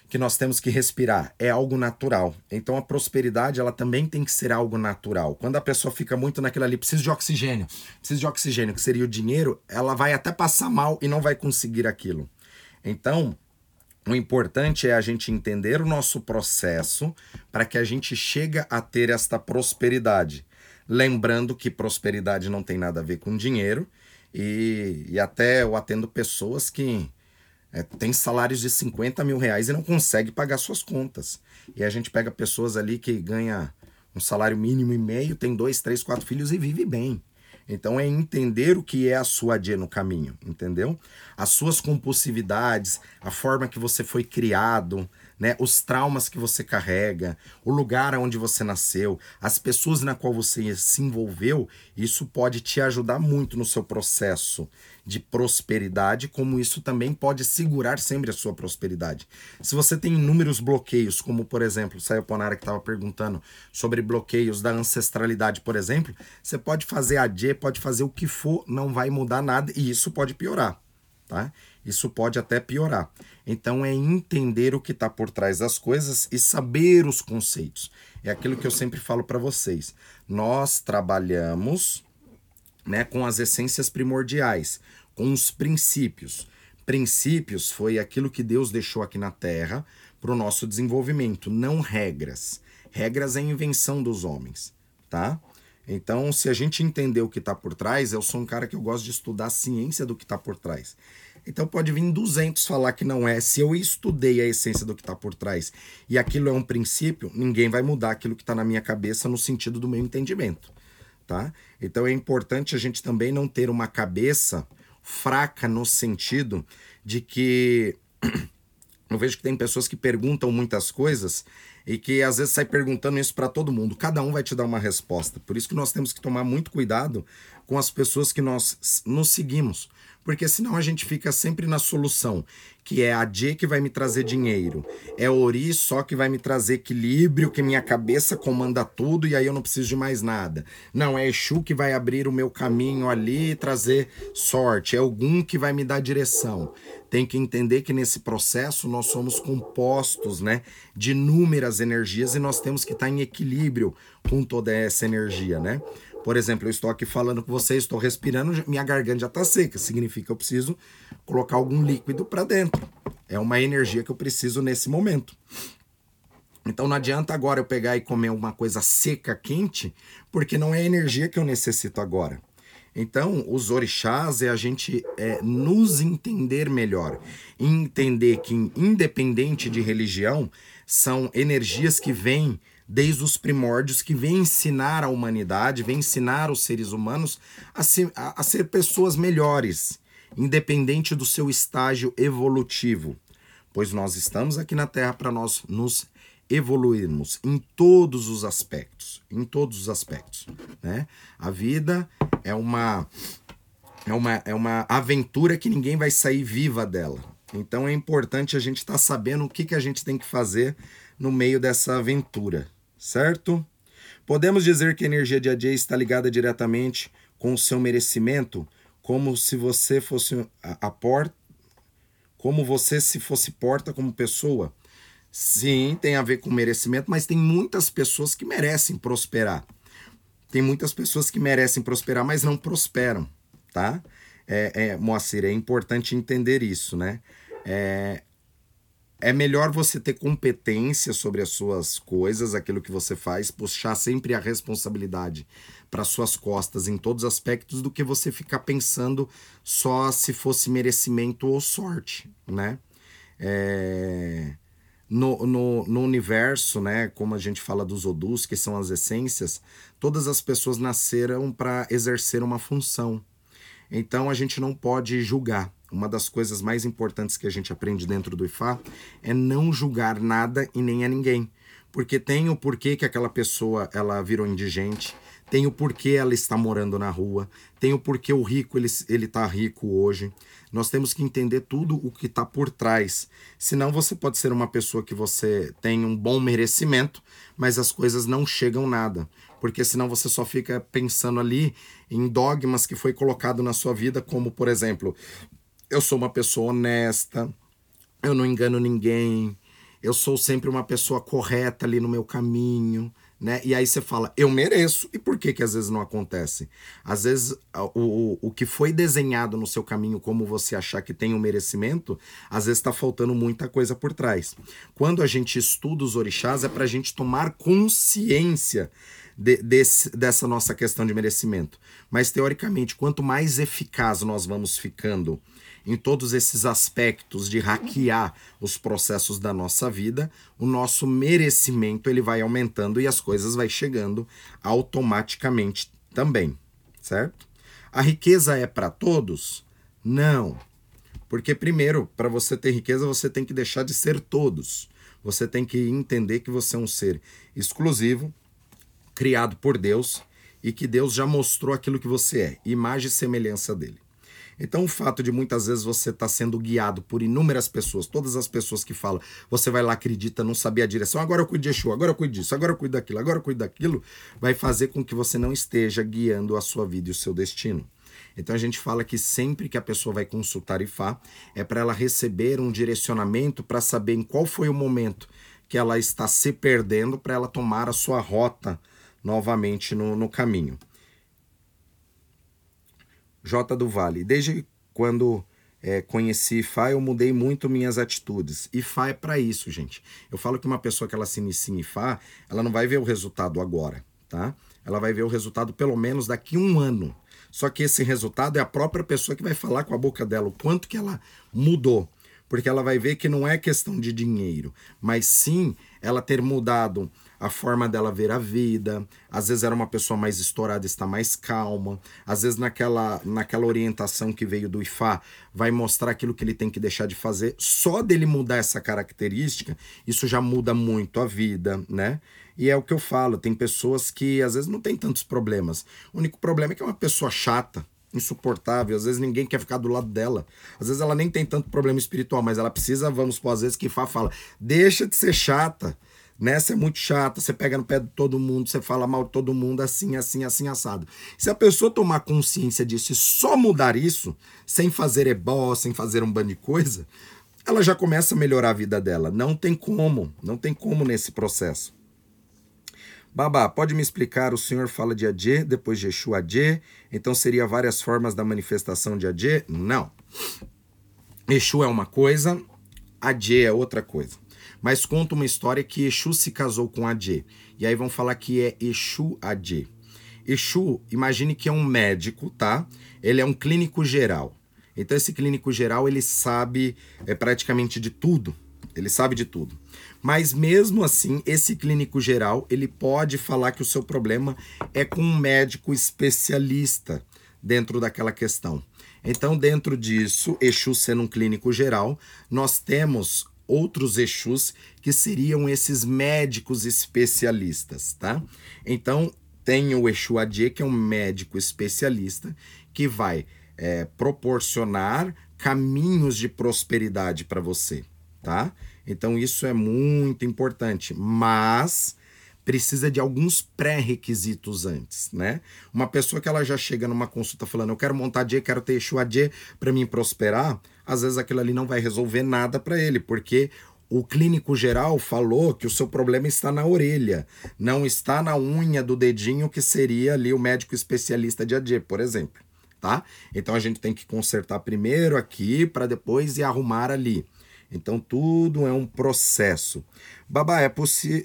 Speaker 1: que nós temos que respirar, é algo natural. Então a prosperidade, ela também tem que ser algo natural. Quando a pessoa fica muito naquilo ali, precisa de oxigênio, precisa de oxigênio, que seria o dinheiro, ela vai até passar mal e não vai conseguir aquilo. Então, o importante é a gente entender o nosso processo para que a gente chegue a ter esta prosperidade. Lembrando que prosperidade não tem nada a ver com dinheiro e, e até eu atendo pessoas que é, têm salários de 50 mil reais e não conseguem pagar suas contas. E a gente pega pessoas ali que ganha um salário mínimo e meio, tem dois, três, quatro filhos e vive bem. Então é entender o que é a sua D no caminho, entendeu? As suas compulsividades, a forma que você foi criado, né, os traumas que você carrega, o lugar onde você nasceu, as pessoas na qual você se envolveu, isso pode te ajudar muito no seu processo de prosperidade, como isso também pode segurar sempre a sua prosperidade. Se você tem inúmeros bloqueios, como por exemplo, o Sayoponara que estava perguntando sobre bloqueios da ancestralidade, por exemplo, você pode fazer a J, pode fazer o que for, não vai mudar nada e isso pode piorar, tá? Isso pode até piorar. Então é entender o que está por trás das coisas e saber os conceitos. É aquilo que eu sempre falo para vocês. Nós trabalhamos né, com as essências primordiais, com os princípios. Princípios foi aquilo que Deus deixou aqui na Terra para o nosso desenvolvimento, não regras. Regras é invenção dos homens, tá? Então, se a gente entender o que está por trás, eu sou um cara que eu gosto de estudar a ciência do que está por trás. Então pode vir 200 falar que não é. Se eu estudei a essência do que está por trás e aquilo é um princípio, ninguém vai mudar aquilo que está na minha cabeça no sentido do meu entendimento, tá? Então é importante a gente também não ter uma cabeça fraca no sentido de que eu vejo que tem pessoas que perguntam muitas coisas e que às vezes sai perguntando isso para todo mundo. Cada um vai te dar uma resposta. Por isso que nós temos que tomar muito cuidado com as pessoas que nós nos seguimos porque senão a gente fica sempre na solução, que é a J que vai me trazer dinheiro, é Ori só que vai me trazer equilíbrio, que minha cabeça comanda tudo e aí eu não preciso de mais nada. Não, é Exu que vai abrir o meu caminho ali e trazer sorte, é Ogum que vai me dar direção. Tem que entender que nesse processo nós somos compostos, né, de inúmeras energias e nós temos que estar em equilíbrio com toda essa energia, né? Por exemplo, eu estou aqui falando com você, estou respirando, minha garganta já está seca. Significa que eu preciso colocar algum líquido para dentro. É uma energia que eu preciso nesse momento. Então não adianta agora eu pegar e comer uma coisa seca, quente, porque não é a energia que eu necessito agora. Então, os orixás é a gente é, nos entender melhor. Entender que, independente de religião, são energias que vêm desde os primórdios, que vem ensinar a humanidade, vem ensinar os seres humanos a ser, a, a ser pessoas melhores, independente do seu estágio evolutivo. Pois nós estamos aqui na Terra para nós nos evoluirmos em todos os aspectos, em todos os aspectos, né? A vida é uma é uma é uma aventura que ninguém vai sair viva dela. Então é importante a gente estar tá sabendo o que, que a gente tem que fazer no meio dessa aventura, certo? Podemos dizer que a energia de AJ está ligada diretamente com o seu merecimento, como se você fosse a, a porta, como você se fosse porta como pessoa. Sim, tem a ver com merecimento, mas tem muitas pessoas que merecem prosperar. Tem muitas pessoas que merecem prosperar, mas não prosperam, tá? É, é, Moacir, é importante entender isso, né? É, é melhor você ter competência sobre as suas coisas, aquilo que você faz, puxar sempre a responsabilidade para suas costas em todos os aspectos, do que você ficar pensando só se fosse merecimento ou sorte, né? É... No, no, no universo, né, como a gente fala dos odus, que são as essências, todas as pessoas nasceram para exercer uma função. Então a gente não pode julgar uma das coisas mais importantes que a gente aprende dentro do IFA é não julgar nada e nem a ninguém. Porque tem o porquê que aquela pessoa ela virou indigente, tem o porquê ela está morando na rua, tem o porquê o rico ele, ele tá rico hoje. Nós temos que entender tudo o que está por trás. Senão você pode ser uma pessoa que você tem um bom merecimento, mas as coisas não chegam nada. Porque senão você só fica pensando ali em dogmas que foi colocado na sua vida, como por exemplo, eu sou uma pessoa honesta, eu não engano ninguém, eu sou sempre uma pessoa correta ali no meu caminho, né? E aí você fala, eu mereço. E por que que às vezes não acontece? Às vezes o, o, o que foi desenhado no seu caminho como você achar que tem um merecimento, às vezes está faltando muita coisa por trás. Quando a gente estuda os orixás é para a gente tomar consciência de, desse, dessa nossa questão de merecimento. Mas teoricamente, quanto mais eficaz nós vamos ficando em todos esses aspectos de hackear os processos da nossa vida, o nosso merecimento ele vai aumentando e as coisas vai chegando automaticamente também, certo? A riqueza é para todos? Não. Porque primeiro, para você ter riqueza, você tem que deixar de ser todos. Você tem que entender que você é um ser exclusivo, criado por Deus e que Deus já mostrou aquilo que você é, imagem e semelhança dele. Então, o fato de muitas vezes você estar tá sendo guiado por inúmeras pessoas, todas as pessoas que falam, você vai lá, acredita, não sabia a direção, agora eu cuido de Exu, agora eu cuido disso, agora eu cuido daquilo, agora eu cuido daquilo, vai fazer com que você não esteja guiando a sua vida e o seu destino. Então a gente fala que sempre que a pessoa vai consultar Ifá, é para ela receber um direcionamento para saber em qual foi o momento que ela está se perdendo para ela tomar a sua rota novamente no, no caminho. J do Vale. Desde quando é, conheci IFA, eu mudei muito minhas atitudes. IFA é para isso, gente. Eu falo que uma pessoa que ela se inicia em IFA, ela não vai ver o resultado agora, tá? Ela vai ver o resultado pelo menos daqui a um ano. Só que esse resultado é a própria pessoa que vai falar com a boca dela o quanto que ela mudou. Porque ela vai ver que não é questão de dinheiro, mas sim ela ter mudado a forma dela ver a vida. Às vezes era uma pessoa mais estourada, está mais calma. Às vezes naquela, naquela orientação que veio do IFA, vai mostrar aquilo que ele tem que deixar de fazer. Só dele mudar essa característica, isso já muda muito a vida, né? E é o que eu falo, tem pessoas que às vezes não tem tantos problemas. O único problema é que é uma pessoa chata, insuportável, às vezes ninguém quer ficar do lado dela. Às vezes ela nem tem tanto problema espiritual, mas ela precisa, vamos por às vezes que Fá fala, deixa de ser chata Você é muito chata, você pega no pé de todo mundo, você fala mal de todo mundo, assim, assim, assim, assado. Se a pessoa tomar consciência disso e só mudar isso, sem fazer ebó, sem fazer um bando de coisa, ela já começa a melhorar a vida dela. Não tem como, não tem como nesse processo. Babá, pode me explicar? O senhor fala de Adê, depois de Exu Adê, então seria várias formas da manifestação de Adê? Não. Exu é uma coisa, Adê é outra coisa mas conta uma história que Exu se casou com Adê. E aí vão falar que é Exu Adê. Exu, imagine que é um médico, tá? Ele é um clínico geral. Então esse clínico geral, ele sabe é, praticamente de tudo. Ele sabe de tudo. Mas mesmo assim, esse clínico geral, ele pode falar que o seu problema é com um médico especialista dentro daquela questão. Então, dentro disso, Exu sendo um clínico geral, nós temos outros Exus que seriam esses médicos especialistas, tá? Então, tem o Exu Adie, que é um médico especialista que vai é, proporcionar caminhos de prosperidade para você, tá? Então, isso é muito importante, mas precisa de alguns pré-requisitos antes, né? Uma pessoa que ela já chega numa consulta falando, eu quero montar Adie, quero ter Exu Adie para mim prosperar, às vezes aquilo ali não vai resolver nada para ele, porque o clínico geral falou que o seu problema está na orelha, não está na unha do dedinho, que seria ali o médico especialista de AD, por exemplo, tá? Então a gente tem que consertar primeiro aqui para depois ir arrumar ali. Então tudo é um processo. Babá, é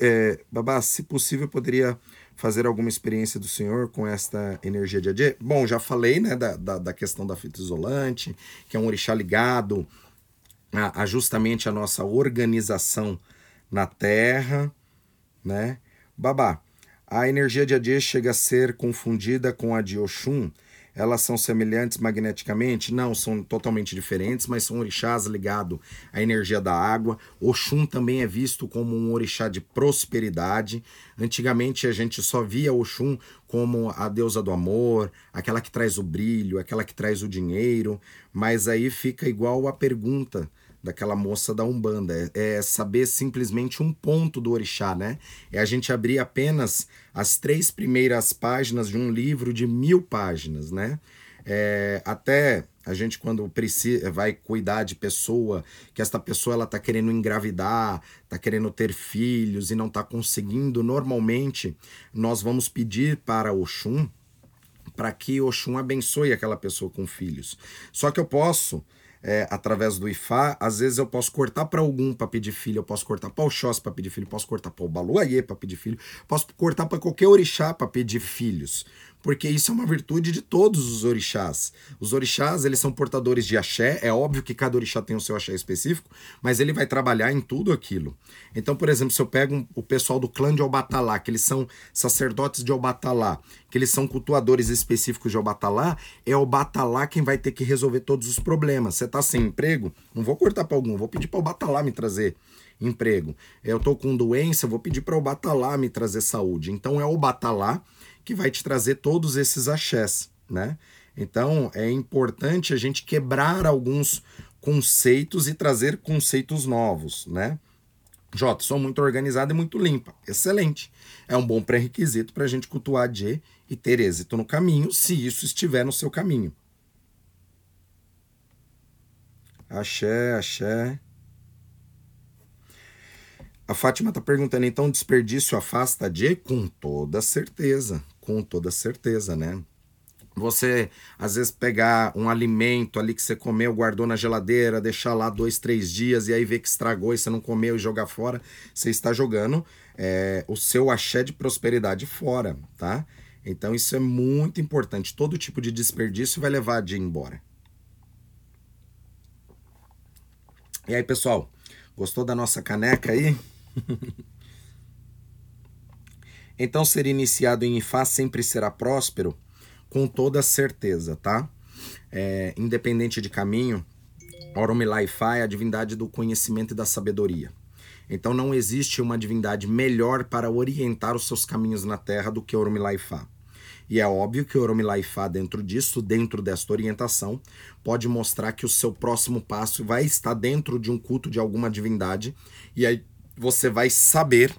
Speaker 1: é, Babá, se possível, poderia fazer alguma experiência do senhor com esta energia de Adê? Bom, já falei né, da, da, da, questão da fita isolante, que é um orixá ligado a, a justamente a nossa organização na Terra, né? Babá, a energia de Adê chega a ser confundida com a de Oxum, elas são semelhantes magneticamente? Não, são totalmente diferentes, mas são orixás ligados à energia da água. Oxum também é visto como um orixá de prosperidade. Antigamente a gente só via Oxum como a deusa do amor, aquela que traz o brilho, aquela que traz o dinheiro, mas aí fica igual a pergunta daquela moça da Umbanda. É, é, saber simplesmente um ponto do orixá, né? É a gente abrir apenas as três primeiras páginas de um livro de mil páginas, né? É, até a gente quando precisa vai cuidar de pessoa que esta pessoa ela tá querendo engravidar tá querendo ter filhos e não tá conseguindo normalmente nós vamos pedir para Oxum para que Oxum abençoe aquela pessoa com filhos só que eu posso é, através do IFA, às vezes eu posso cortar para algum para pedir filho, eu posso cortar para o Xós para pedir filho, posso cortar para o Baluayê para pedir filho, posso cortar para qualquer orixá para pedir filhos porque isso é uma virtude de todos os orixás. Os orixás, eles são portadores de axé, é óbvio que cada orixá tem o seu axé específico, mas ele vai trabalhar em tudo aquilo. Então, por exemplo, se eu pego um, o pessoal do clã de Albatalá, que eles são sacerdotes de Albatalá, que eles são cultuadores específicos de Albatalá, é Albatalá quem vai ter que resolver todos os problemas. Você tá sem emprego? Não vou cortar para algum, vou pedir para Albatalá me trazer emprego. Eu tô com doença, vou pedir para o Batalá me trazer saúde. Então é o Batalá que vai te trazer todos esses axés, né? Então é importante a gente quebrar alguns conceitos e trazer conceitos novos, né? Jota, sou muito organizada e muito limpa. Excelente. É um bom pré-requisito para a gente cultuar G e ter êxito no caminho, se isso estiver no seu caminho. Axé, axé. A Fátima está perguntando, então desperdício afasta de? Com toda certeza com toda certeza, né? Você, às vezes, pegar um alimento ali que você comeu, guardou na geladeira, deixar lá dois, três dias e aí ver que estragou e você não comeu e jogar fora, você está jogando é, o seu axé de prosperidade fora, tá? Então isso é muito importante. Todo tipo de desperdício vai levar de ir embora. E aí, pessoal, gostou da nossa caneca aí? Então, ser iniciado em Ifá sempre será próspero? Com toda certeza, tá? É, independente de caminho, Oromilá Ifá é a divindade do conhecimento e da sabedoria. Então, não existe uma divindade melhor para orientar os seus caminhos na Terra do que Oromilá Ifá. E é óbvio que Oromilá Ifá, dentro disso, dentro desta orientação, pode mostrar que o seu próximo passo vai estar dentro de um culto de alguma divindade, e aí você vai saber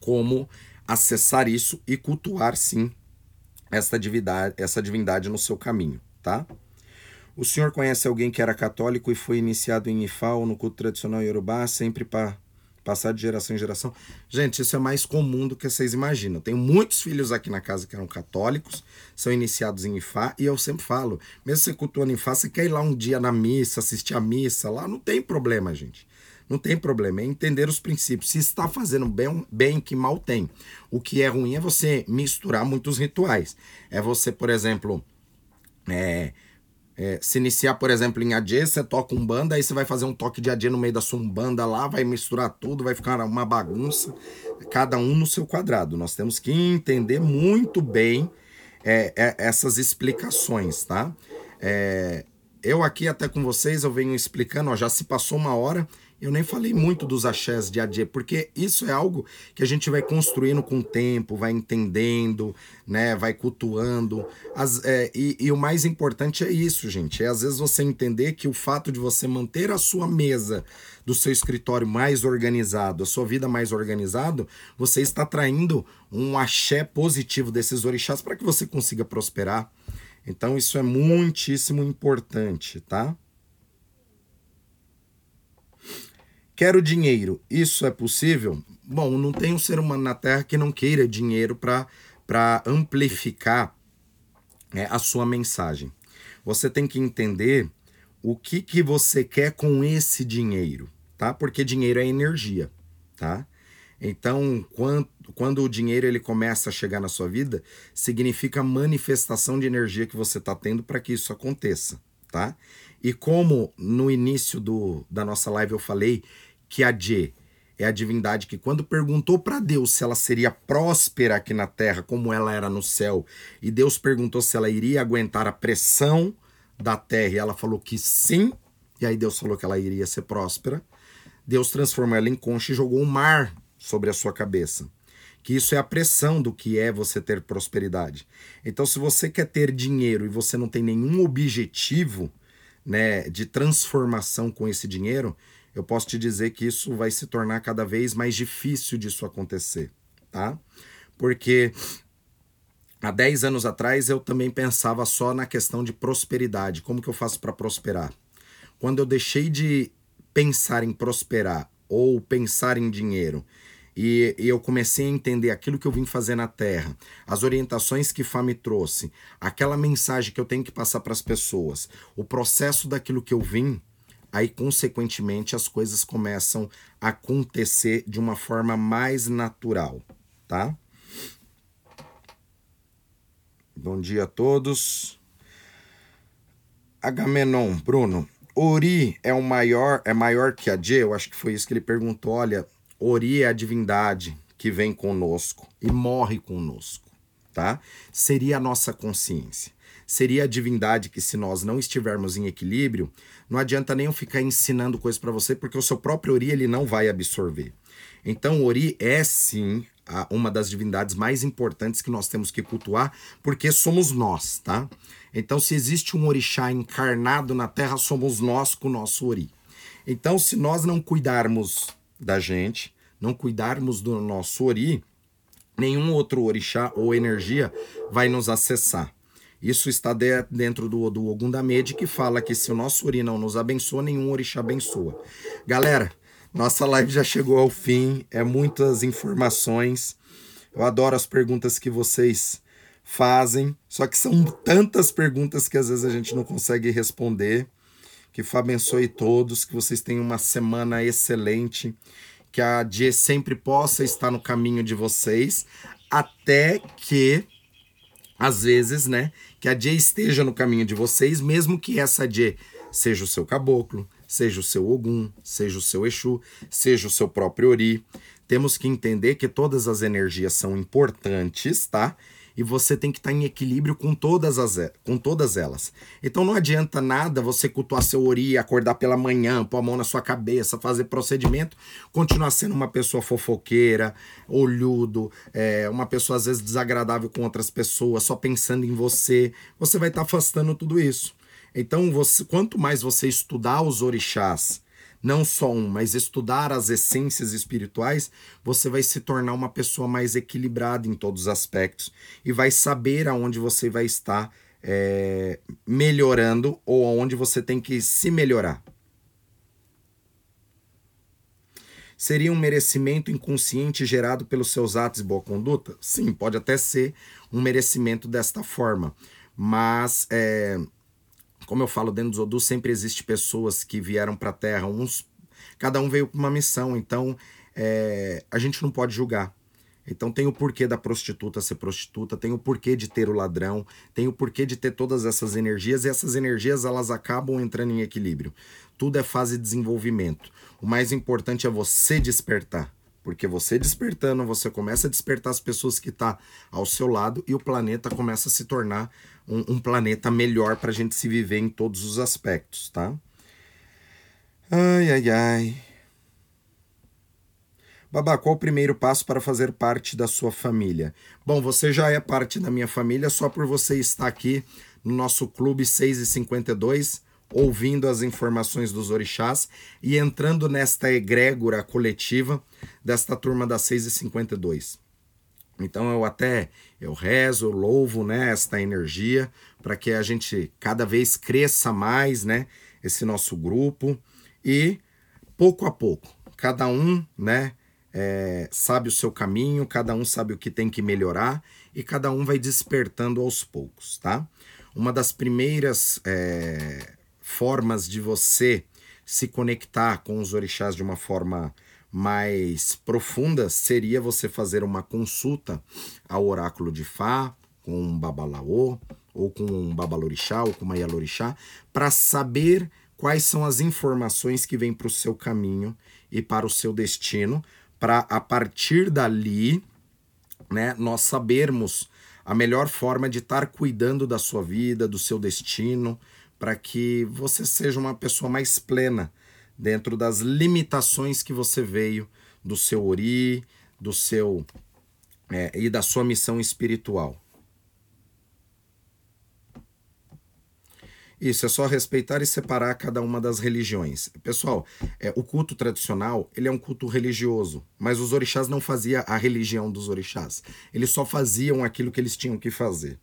Speaker 1: como acessar isso e cultuar sim essa divindade, essa divindade no seu caminho, tá? O senhor conhece alguém que era católico e foi iniciado em Ifá ou no culto tradicional Yorubá, sempre para passar de geração em geração? Gente, isso é mais comum do que vocês imaginam. Tenho muitos filhos aqui na casa que eram católicos, são iniciados em Ifá, e eu sempre falo, mesmo você cultuando Ifá, você quer ir lá um dia na missa, assistir a missa lá, não tem problema, gente. Não tem problema, é entender os princípios. Se está fazendo bem, bem, que mal tem. O que é ruim é você misturar muitos rituais. É você, por exemplo, é, é, se iniciar, por exemplo, em AD, você toca um banda, aí você vai fazer um toque de AD no meio da sua banda lá, vai misturar tudo, vai ficar uma bagunça, cada um no seu quadrado. Nós temos que entender muito bem é, é essas explicações, tá? É, eu aqui até com vocês, eu venho explicando, ó, já se passou uma hora eu nem falei muito dos axés de Adê, porque isso é algo que a gente vai construindo com o tempo, vai entendendo, né, vai cultuando. As, é, e, e, o mais importante é isso, gente. É às vezes você entender que o fato de você manter a sua mesa do seu escritório mais organizado, a sua vida mais organizado, você está traindo um axé positivo desses orixás para que você consiga prosperar. Então isso é muitíssimo importante, tá? Quero dinheiro. Isso é possível? Bom, não tem um ser humano na Terra que não queira dinheiro para amplificar é, a sua mensagem. Você tem que entender o que, que você quer com esse dinheiro, tá? Porque dinheiro é energia, tá? Então, quando, quando o dinheiro ele começa a chegar na sua vida, significa manifestação de energia que você está tendo para que isso aconteça, tá? E como no início do, da nossa live eu falei que a J é a divindade que, quando perguntou para Deus se ela seria próspera aqui na terra, como ela era no céu, e Deus perguntou se ela iria aguentar a pressão da terra, e ela falou que sim, e aí Deus falou que ela iria ser próspera. Deus transformou ela em concha e jogou um mar sobre a sua cabeça. Que isso é a pressão do que é você ter prosperidade. Então, se você quer ter dinheiro e você não tem nenhum objetivo né, de transformação com esse dinheiro, eu posso te dizer que isso vai se tornar cada vez mais difícil disso acontecer, tá? Porque há 10 anos atrás eu também pensava só na questão de prosperidade, como que eu faço para prosperar? Quando eu deixei de pensar em prosperar ou pensar em dinheiro e, e, eu comecei a entender aquilo que eu vim fazer na Terra, as orientações que Fá me trouxe, aquela mensagem que eu tenho que passar para as pessoas, o processo daquilo que eu vim, aí consequentemente as coisas começam a acontecer de uma forma mais natural, tá? Bom dia a todos. Agamenon, Bruno, Ori é o maior, é maior que a J? Eu acho que foi isso que ele perguntou. Olha, Ori é a divindade que vem conosco e morre conosco, tá? Seria a nossa consciência seria a divindade que, se nós não estivermos em equilíbrio, não adianta nem eu ficar ensinando coisas para você, porque o seu próprio Ori ele não vai absorver. Então, Ori é sim a, uma das divindades mais importantes que nós temos que cultuar, porque somos nós, tá? Então, se existe um orixá encarnado na Terra, somos nós com o nosso Ori. Então, se nós não cuidarmos da gente, não cuidarmos do nosso Ori, nenhum outro orixá ou energia vai nos acessar. Isso está de, dentro do, do Ogundamede, que fala que se o nosso Ori não nos abençoa, nenhum orixá abençoa. Galera, nossa live já chegou ao fim, é muitas informações. Eu adoro as perguntas que vocês fazem, só que são tantas perguntas que às vezes a gente não consegue responder. Que Fá abençoe todos, que vocês tenham uma semana excelente, que a Dia sempre possa estar no caminho de vocês, até que às vezes, né, que a J esteja no caminho de vocês, mesmo que essa J seja o seu caboclo, seja o seu Ogum, seja o seu Exu, seja o seu próprio Ori. Temos que entender que todas as energias são importantes, tá? E você tem que estar tá em equilíbrio com todas, as, com todas elas. Então não adianta nada você cultuar seu ori, acordar pela manhã, pôr a mão na sua cabeça, fazer procedimento, continuar sendo uma pessoa fofoqueira, olhudo, é, uma pessoa às vezes desagradável com outras pessoas, só pensando em você. Você vai estar tá afastando tudo isso. Então, você, quanto mais você estudar os orixás, não só um, mas estudar as essências espirituais, você vai se tornar uma pessoa mais equilibrada em todos os aspectos e vai saber aonde você vai estar é, melhorando ou aonde você tem que se melhorar. Seria um merecimento inconsciente gerado pelos seus atos e boa conduta? Sim, pode até ser um merecimento desta forma, mas é, como eu falo dentro do Zodu, sempre existe pessoas que vieram para a Terra, uns, cada um veio com uma missão, então é, a gente não pode julgar. Então tem o porquê da prostituta ser prostituta, tem o porquê de ter o ladrão, tem o porquê de ter todas essas energias e essas energias elas acabam entrando em equilíbrio. Tudo é fase de desenvolvimento. O mais importante é você despertar. Porque você despertando, você começa a despertar as pessoas que estão tá ao seu lado e o planeta começa a se tornar um, um planeta melhor para a gente se viver em todos os aspectos, tá? Ai, ai, ai. Babá, qual o primeiro passo para fazer parte da sua família? Bom, você já é parte da minha família só por você estar aqui no nosso Clube 6 e 52 ouvindo as informações dos orixás e entrando nesta egrégora coletiva desta turma das 6 e 52. Então eu até eu rezo, eu louvo né, esta energia para que a gente cada vez cresça mais, né, esse nosso grupo e pouco a pouco, cada um, né, é, sabe o seu caminho, cada um sabe o que tem que melhorar e cada um vai despertando aos poucos, tá? Uma das primeiras é, formas de você se conectar com os orixás de uma forma mais profunda seria você fazer uma consulta ao oráculo de Fá, com um babalaô, ou com um babalorixá, ou com uma yalorixá, para saber quais são as informações que vêm para o seu caminho e para o seu destino, para a partir dali, né, nós sabermos a melhor forma de estar cuidando da sua vida, do seu destino, para que você seja uma pessoa mais plena dentro das limitações que você veio do seu ori, do seu é, e da sua missão espiritual. Isso, é só respeitar e separar cada uma das religiões. Pessoal, é, o culto tradicional, ele é um culto religioso, mas os orixás não faziam a religião dos orixás. Eles só faziam aquilo que eles tinham que fazer.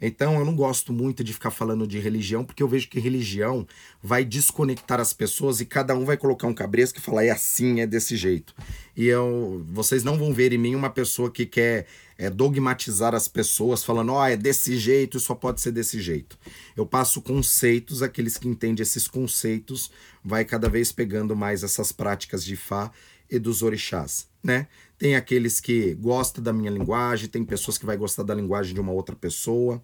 Speaker 1: Então eu não gosto muito de ficar falando de religião, porque eu vejo que religião vai desconectar as pessoas e cada um vai colocar um cabresco e falar é assim, é desse jeito. E eu, vocês não vão ver em mim uma pessoa que quer é, dogmatizar as pessoas, falando, ó, oh, é desse jeito, só pode ser desse jeito. Eu passo conceitos, aqueles que entendem esses conceitos, vai cada vez pegando mais essas práticas de Fá e dos orixás, né? Tem aqueles que gostam da minha linguagem, tem pessoas que vai gostar da linguagem de uma outra pessoa,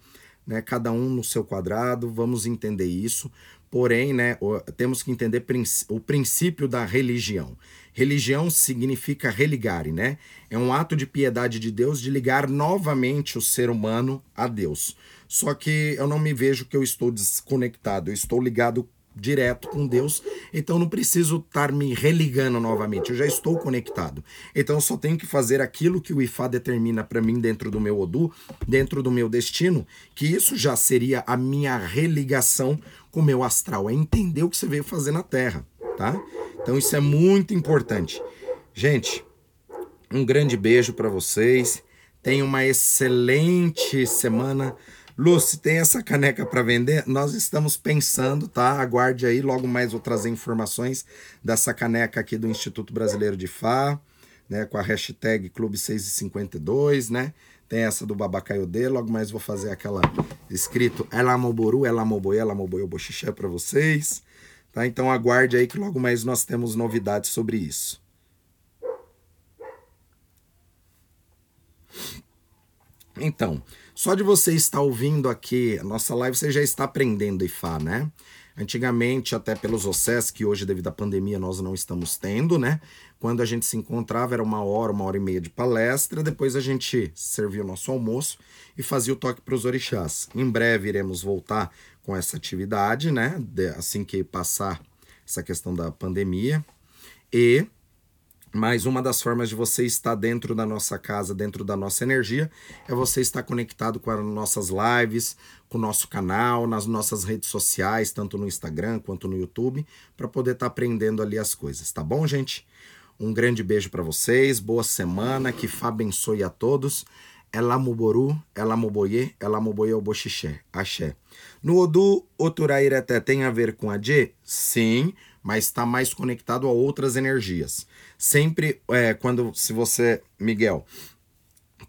Speaker 1: né? Cada um no seu quadrado, vamos entender isso. Porém, né, temos que entender o princípio da religião. Religião significa religare, né? É um ato de piedade de Deus de ligar novamente o ser humano a Deus. Só que eu não me vejo que eu estou desconectado, eu estou ligado direto com Deus, então não preciso estar me religando novamente, eu já estou conectado. Então eu só tenho que fazer aquilo que o Ifá determina para mim dentro do meu Odu, dentro do meu destino, que isso já seria a minha religação com o meu astral, é entender o que você veio fazer na Terra, tá? Então isso é muito importante. Gente, um grande beijo para vocês. Tenham uma excelente semana. Lúcia, tem essa caneca para vender? Nós estamos pensando, tá? Aguarde aí, logo mais vou trazer informações dessa caneca aqui do Instituto Brasileiro de Fá, né? Com a hashtag Clube 652, né? Tem essa do Babacaiodê, logo mais vou fazer aquela escrito Elamoboru, Elamoboê, Elamoboê, Boxixé para vocês. Tá? Então aguarde aí que logo mais nós temos novidades sobre isso. Então, só de você estar ouvindo aqui a nossa live, você já está aprendendo Ifá, né? Antigamente, até pelos OCES, que hoje, devido à pandemia, nós não estamos tendo, né? Quando a gente se encontrava, era uma hora, uma hora e meia de palestra. Depois a gente servia o nosso almoço e fazia o toque para os orixás. Em breve iremos voltar com essa atividade, né? assim que passar essa questão da pandemia. E mas uma das formas de você estar dentro da nossa casa, dentro da nossa energia, é você estar conectado com as nossas lives, com o nosso canal, nas nossas redes sociais, tanto no Instagram quanto no YouTube, para poder estar aprendendo ali as coisas, tá bom, gente? Um grande beijo para vocês, boa semana, que Fá abençoe a todos. Elamuboru, Elamoboye, Elamoboye Oboxixé, Axé. No Odu, Oturairete tem a ver com a Dje? Sim, mas está mais conectado a outras energias. Sempre é, quando, se você, Miguel,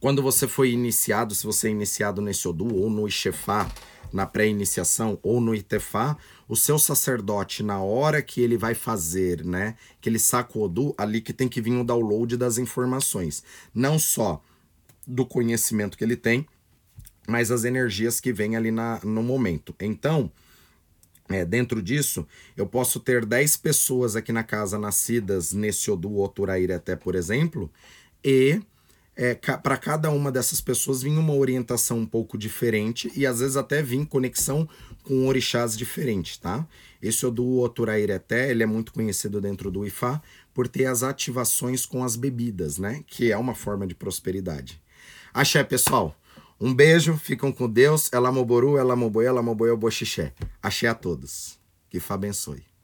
Speaker 1: quando você foi iniciado, se você é iniciado nesse Odu ou no Ixefá, na pré-iniciação ou no Itefá, o seu sacerdote, na hora que ele vai fazer, né, que ele saca o Odu, ali que tem que vir o download das informações. Não só do conhecimento que ele tem, mas as energias que vêm ali na, no momento. Então, é, dentro disso, eu posso ter 10 pessoas aqui na casa nascidas nesse Odu Oturairete, por exemplo, e é, ca para cada uma dessas pessoas vinha uma orientação um pouco diferente e às vezes até vinha conexão com orixás diferentes, tá? Esse Odu Oturairete, ele é muito conhecido dentro do Ifá por ter as ativações com as bebidas, né? Que é uma forma de prosperidade. Axé, pessoal! Um beijo, ficam com Deus. Ela moboru, ela moboia, ela moboia, boxixé. Achei a todos. Que Fá abençoe.